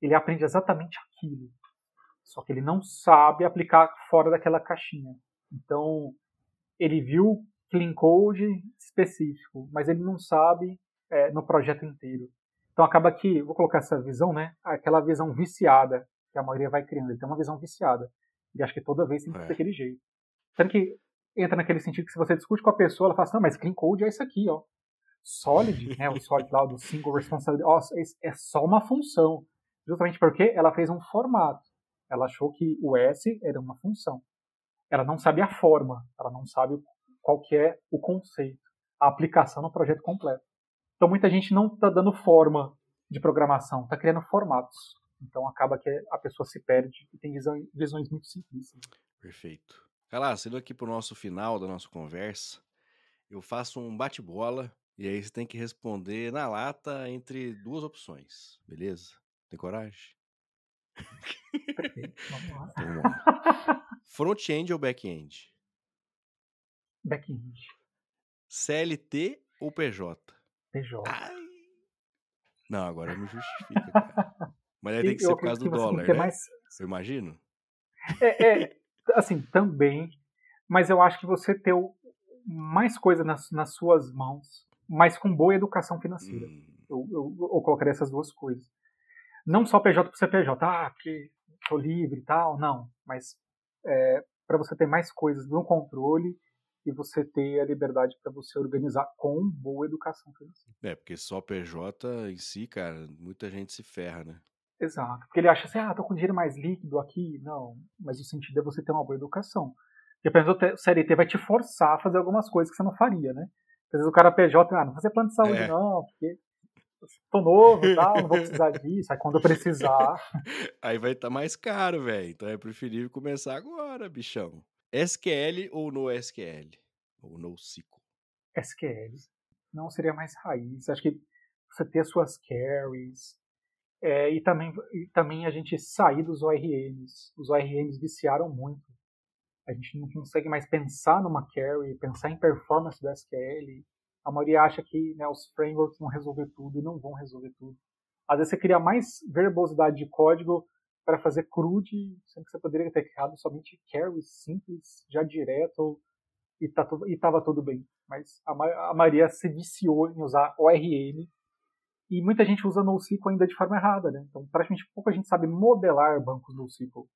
ele aprende exatamente aquilo. Só que ele não sabe aplicar fora daquela caixinha. Então, ele viu clean code específico, mas ele não sabe é, no projeto inteiro. Então acaba que, vou colocar essa visão, né? Aquela visão viciada que a maioria vai criando. Ele tem uma visão viciada. E acho que toda vez tem que ser é. daquele jeito. Tanto que entra naquele sentido que se você discute com a pessoa, ela fala assim, não, mas clean code é isso aqui, ó. Solid, né? O solid lá do single responsibility, ó, é só uma função. Justamente porque ela fez um formato. Ela achou que o S era uma função. Ela não sabe a forma, ela não sabe qual que é o conceito, a aplicação no projeto completo. Então muita gente não está dando forma de programação, está criando formatos. Então acaba que a pessoa se perde e tem visões muito simples. Perfeito. Galera, sendo aqui para o nosso final da nossa conversa, eu faço um bate-bola e aí você tem que responder na lata entre duas opções, beleza? Tem coragem? Perfeito, vamos lá. Então, Front-end ou back-end? Back-end. CLT ou PJ? PJ. Ai. Não, agora me justifica, cara. Mas aí tem que ser por causa do dólar, né? Mais... Eu imagino. É, é, assim, também. Mas eu acho que você ter mais coisa nas, nas suas mãos, mas com boa educação financeira. Hum. Eu, eu, eu, colocaria essas duas coisas. Não só PJ para CPJ, ah, que tô livre e tal, não. Mas é, para você ter mais coisas no controle e você ter a liberdade para você organizar com boa educação financeira. É, porque só PJ em si, cara, muita gente se ferra, né? Exato. Porque ele acha assim, ah, tô com dinheiro mais líquido aqui. Não, mas o sentido é você ter uma boa educação. Por exemplo, o CLT vai te forçar a fazer algumas coisas que você não faria, né? Às vezes o cara PJ, ah, não vou fazer plano de saúde é. não, porque tô novo e tal, não vou precisar disso. Aí quando eu precisar... Aí vai estar tá mais caro, velho. Então é preferível começar agora, bichão. SQL ou no SQL? Ou no SQL? SQL. Não seria mais raiz. Acho que você ter as suas carries. É, e, também, e também a gente sair dos ORMs. Os ORMs viciaram muito. A gente não consegue mais pensar numa carry, pensar em performance do SQL. A maioria acha que né, os frameworks vão resolver tudo e não vão resolver tudo. Às vezes você cria mais verbosidade de código para fazer CRUD, sendo que você poderia ter criado somente carry simples, já direto, e tá estava tudo bem. Mas a, a maioria se viciou em usar ORM, e muita gente usa NoSQL ainda de forma errada, né? Então, praticamente pouca gente sabe modelar bancos NoSQL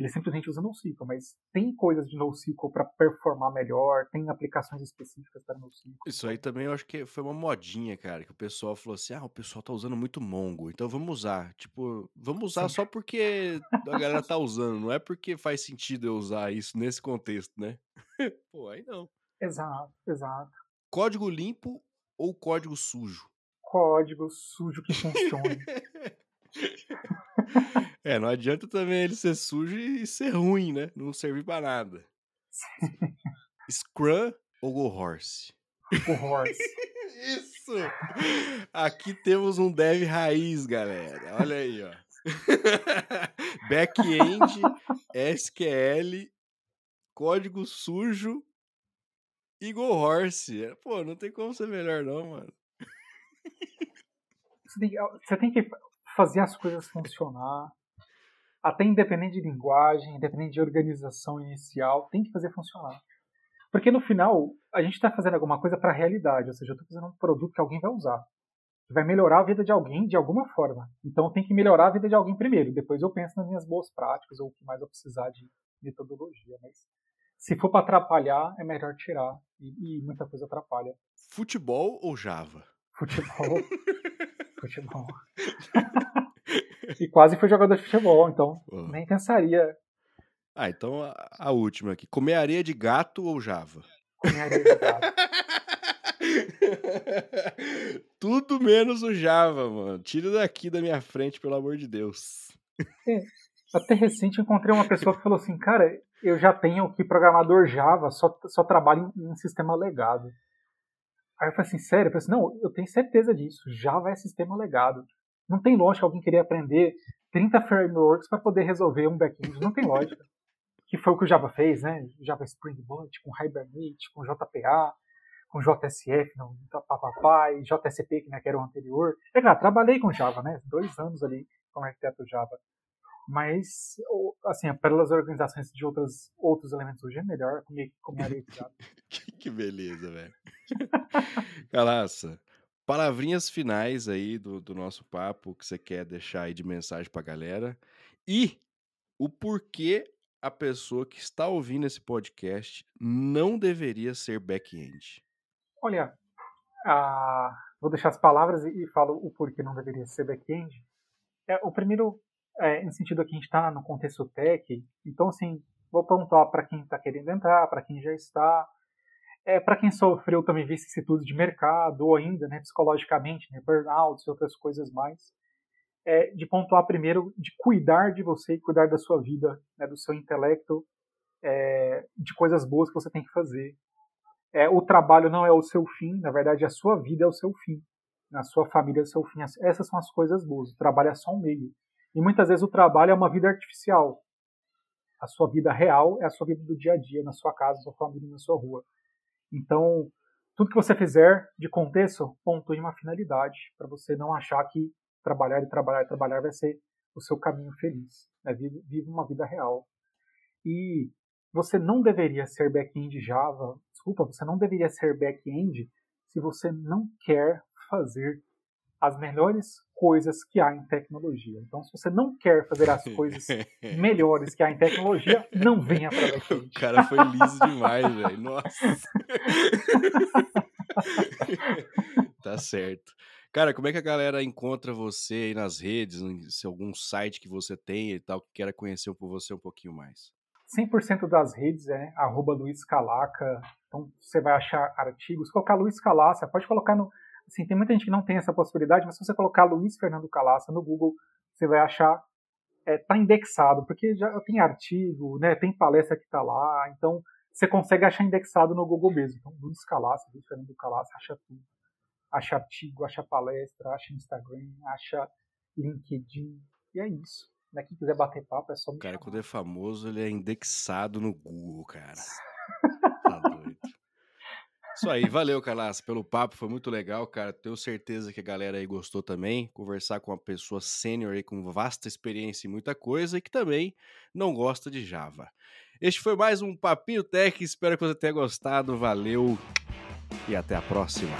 ele simplesmente usa NoSQL, mas tem coisas de NoSQL para performar melhor, tem aplicações específicas para NoSQL. Isso aí também eu acho que foi uma modinha, cara, que o pessoal falou assim: ah, o pessoal tá usando muito Mongo, então vamos usar. Tipo, vamos usar Sim. só porque a galera tá usando, não é porque faz sentido eu usar isso nesse contexto, né? Pô, aí não. Exato, exato. Código limpo ou código sujo? Código sujo que funcione. É, não adianta também ele ser sujo e ser ruim, né? Não servir pra nada. Scrum ou Go Horse? Go Horse. Isso! Aqui temos um dev raiz, galera. Olha aí, ó. Back-end, SQL, código sujo e Go Horse. Pô, não tem como ser melhor, não, mano. Você tem, que fazer as coisas funcionar até independente de linguagem, independente de organização inicial, tem que fazer funcionar. Porque no final, a gente está fazendo alguma coisa para a realidade, ou seja, eu estou fazendo um produto que alguém vai usar, que vai melhorar a vida de alguém de alguma forma. Então tem que melhorar a vida de alguém primeiro, depois eu penso nas minhas boas práticas ou o que mais eu precisar de metodologia. Mas se for para atrapalhar, é melhor tirar, e, e muita coisa atrapalha. Futebol ou Java? Futebol. Futebol. e quase foi jogador de futebol, então nem pensaria. Ah, então a, a, última aqui. Comer areia de gato ou Java? Comer areia de gato. Tudo menos o Java, mano. Tira daqui da minha frente, pelo amor de Deus. É, até recente encontrei uma pessoa que falou assim, cara, eu já tenho que programador Java, só, só trabalho em, em sistema legado. Aí eu falei assim, sério? Eu falei assim, não, eu tenho certeza disso. Java é sistema legado. Não tem lógica alguém querer aprender 30 frameworks para poder resolver um back-end. Não tem lógica. Que foi o que o Java fez, né? Java Spring Boot, com Hibernate, com JPA, com JSF, não, papapá, e JSP, que, né, que era o anterior. É claro, trabalhei com Java, né? Dois anos ali como arquiteto Java. Mas, assim, pelas organizações de outras, outros elementos hoje é melhor comer, comer areia que, que beleza, velho. Calaça, palavrinhas finais aí do, do nosso papo que você quer deixar aí de mensagem pra galera. E o porquê a pessoa que está ouvindo esse podcast não deveria ser back-end. Olha, ah, vou deixar as palavras e, e falo o porquê não deveria ser back-end. É, o primeiro é, no sentido que a gente está no contexto tech, então assim, vou pontuar para quem está querendo entrar, para quem já está, é, para quem sofreu também vicissitudes de mercado, ou ainda né, psicologicamente, né, burnouts e outras coisas mais, é, de pontuar primeiro de cuidar de você e cuidar da sua vida, né, do seu intelecto, é, de coisas boas que você tem que fazer. É, o trabalho não é o seu fim, na verdade a sua vida é o seu fim, a sua família é o seu fim. Essas são as coisas boas. O trabalho é só um meio. E muitas vezes o trabalho é uma vida artificial. A sua vida real é a sua vida do dia a dia, na sua casa, na sua família, na sua rua. Então, tudo que você fizer de contexto, pontue uma finalidade, para você não achar que trabalhar e trabalhar e trabalhar vai ser o seu caminho feliz. Né? Vive uma vida real. E você não deveria ser back-end Java, desculpa, você não deveria ser back-end se você não quer fazer as melhores coisas que há em tecnologia. Então, se você não quer fazer as coisas melhores que há em tecnologia, não venha para back-end. O cara foi liso demais, velho. Nossa. tá certo. Cara, como é que a galera encontra você aí nas redes, se algum site que você tem e tal, que queira conhecer por você um pouquinho mais? 100% das redes é arroba Luiz Calaca. Então você vai achar artigos. Colocar Luiz Calaça, pode colocar no, Assim, tem muita gente que não tem essa possibilidade, mas se você colocar Luiz Fernando Calaça no Google, você vai achar é, tá indexado, porque já tem artigo, né, tem palestra que está lá, então você consegue achar indexado no Google mesmo. Então, Luiz Calaça, Luiz Fernando Calaça, acha tudo. Acha artigo, acha palestra, acha Instagram, acha LinkedIn, e é isso. Né? Quem quiser bater papo é só me Cara, chamar. quando é famoso, ele é indexado no Google, cara. Isso aí, valeu, Calas, pelo papo, foi muito legal, cara. Tenho certeza que a galera aí gostou também. Conversar com uma pessoa sênior aí com vasta experiência em muita coisa e que também não gosta de Java. Este foi mais um Papinho Tech, espero que você tenha gostado. Valeu e até a próxima.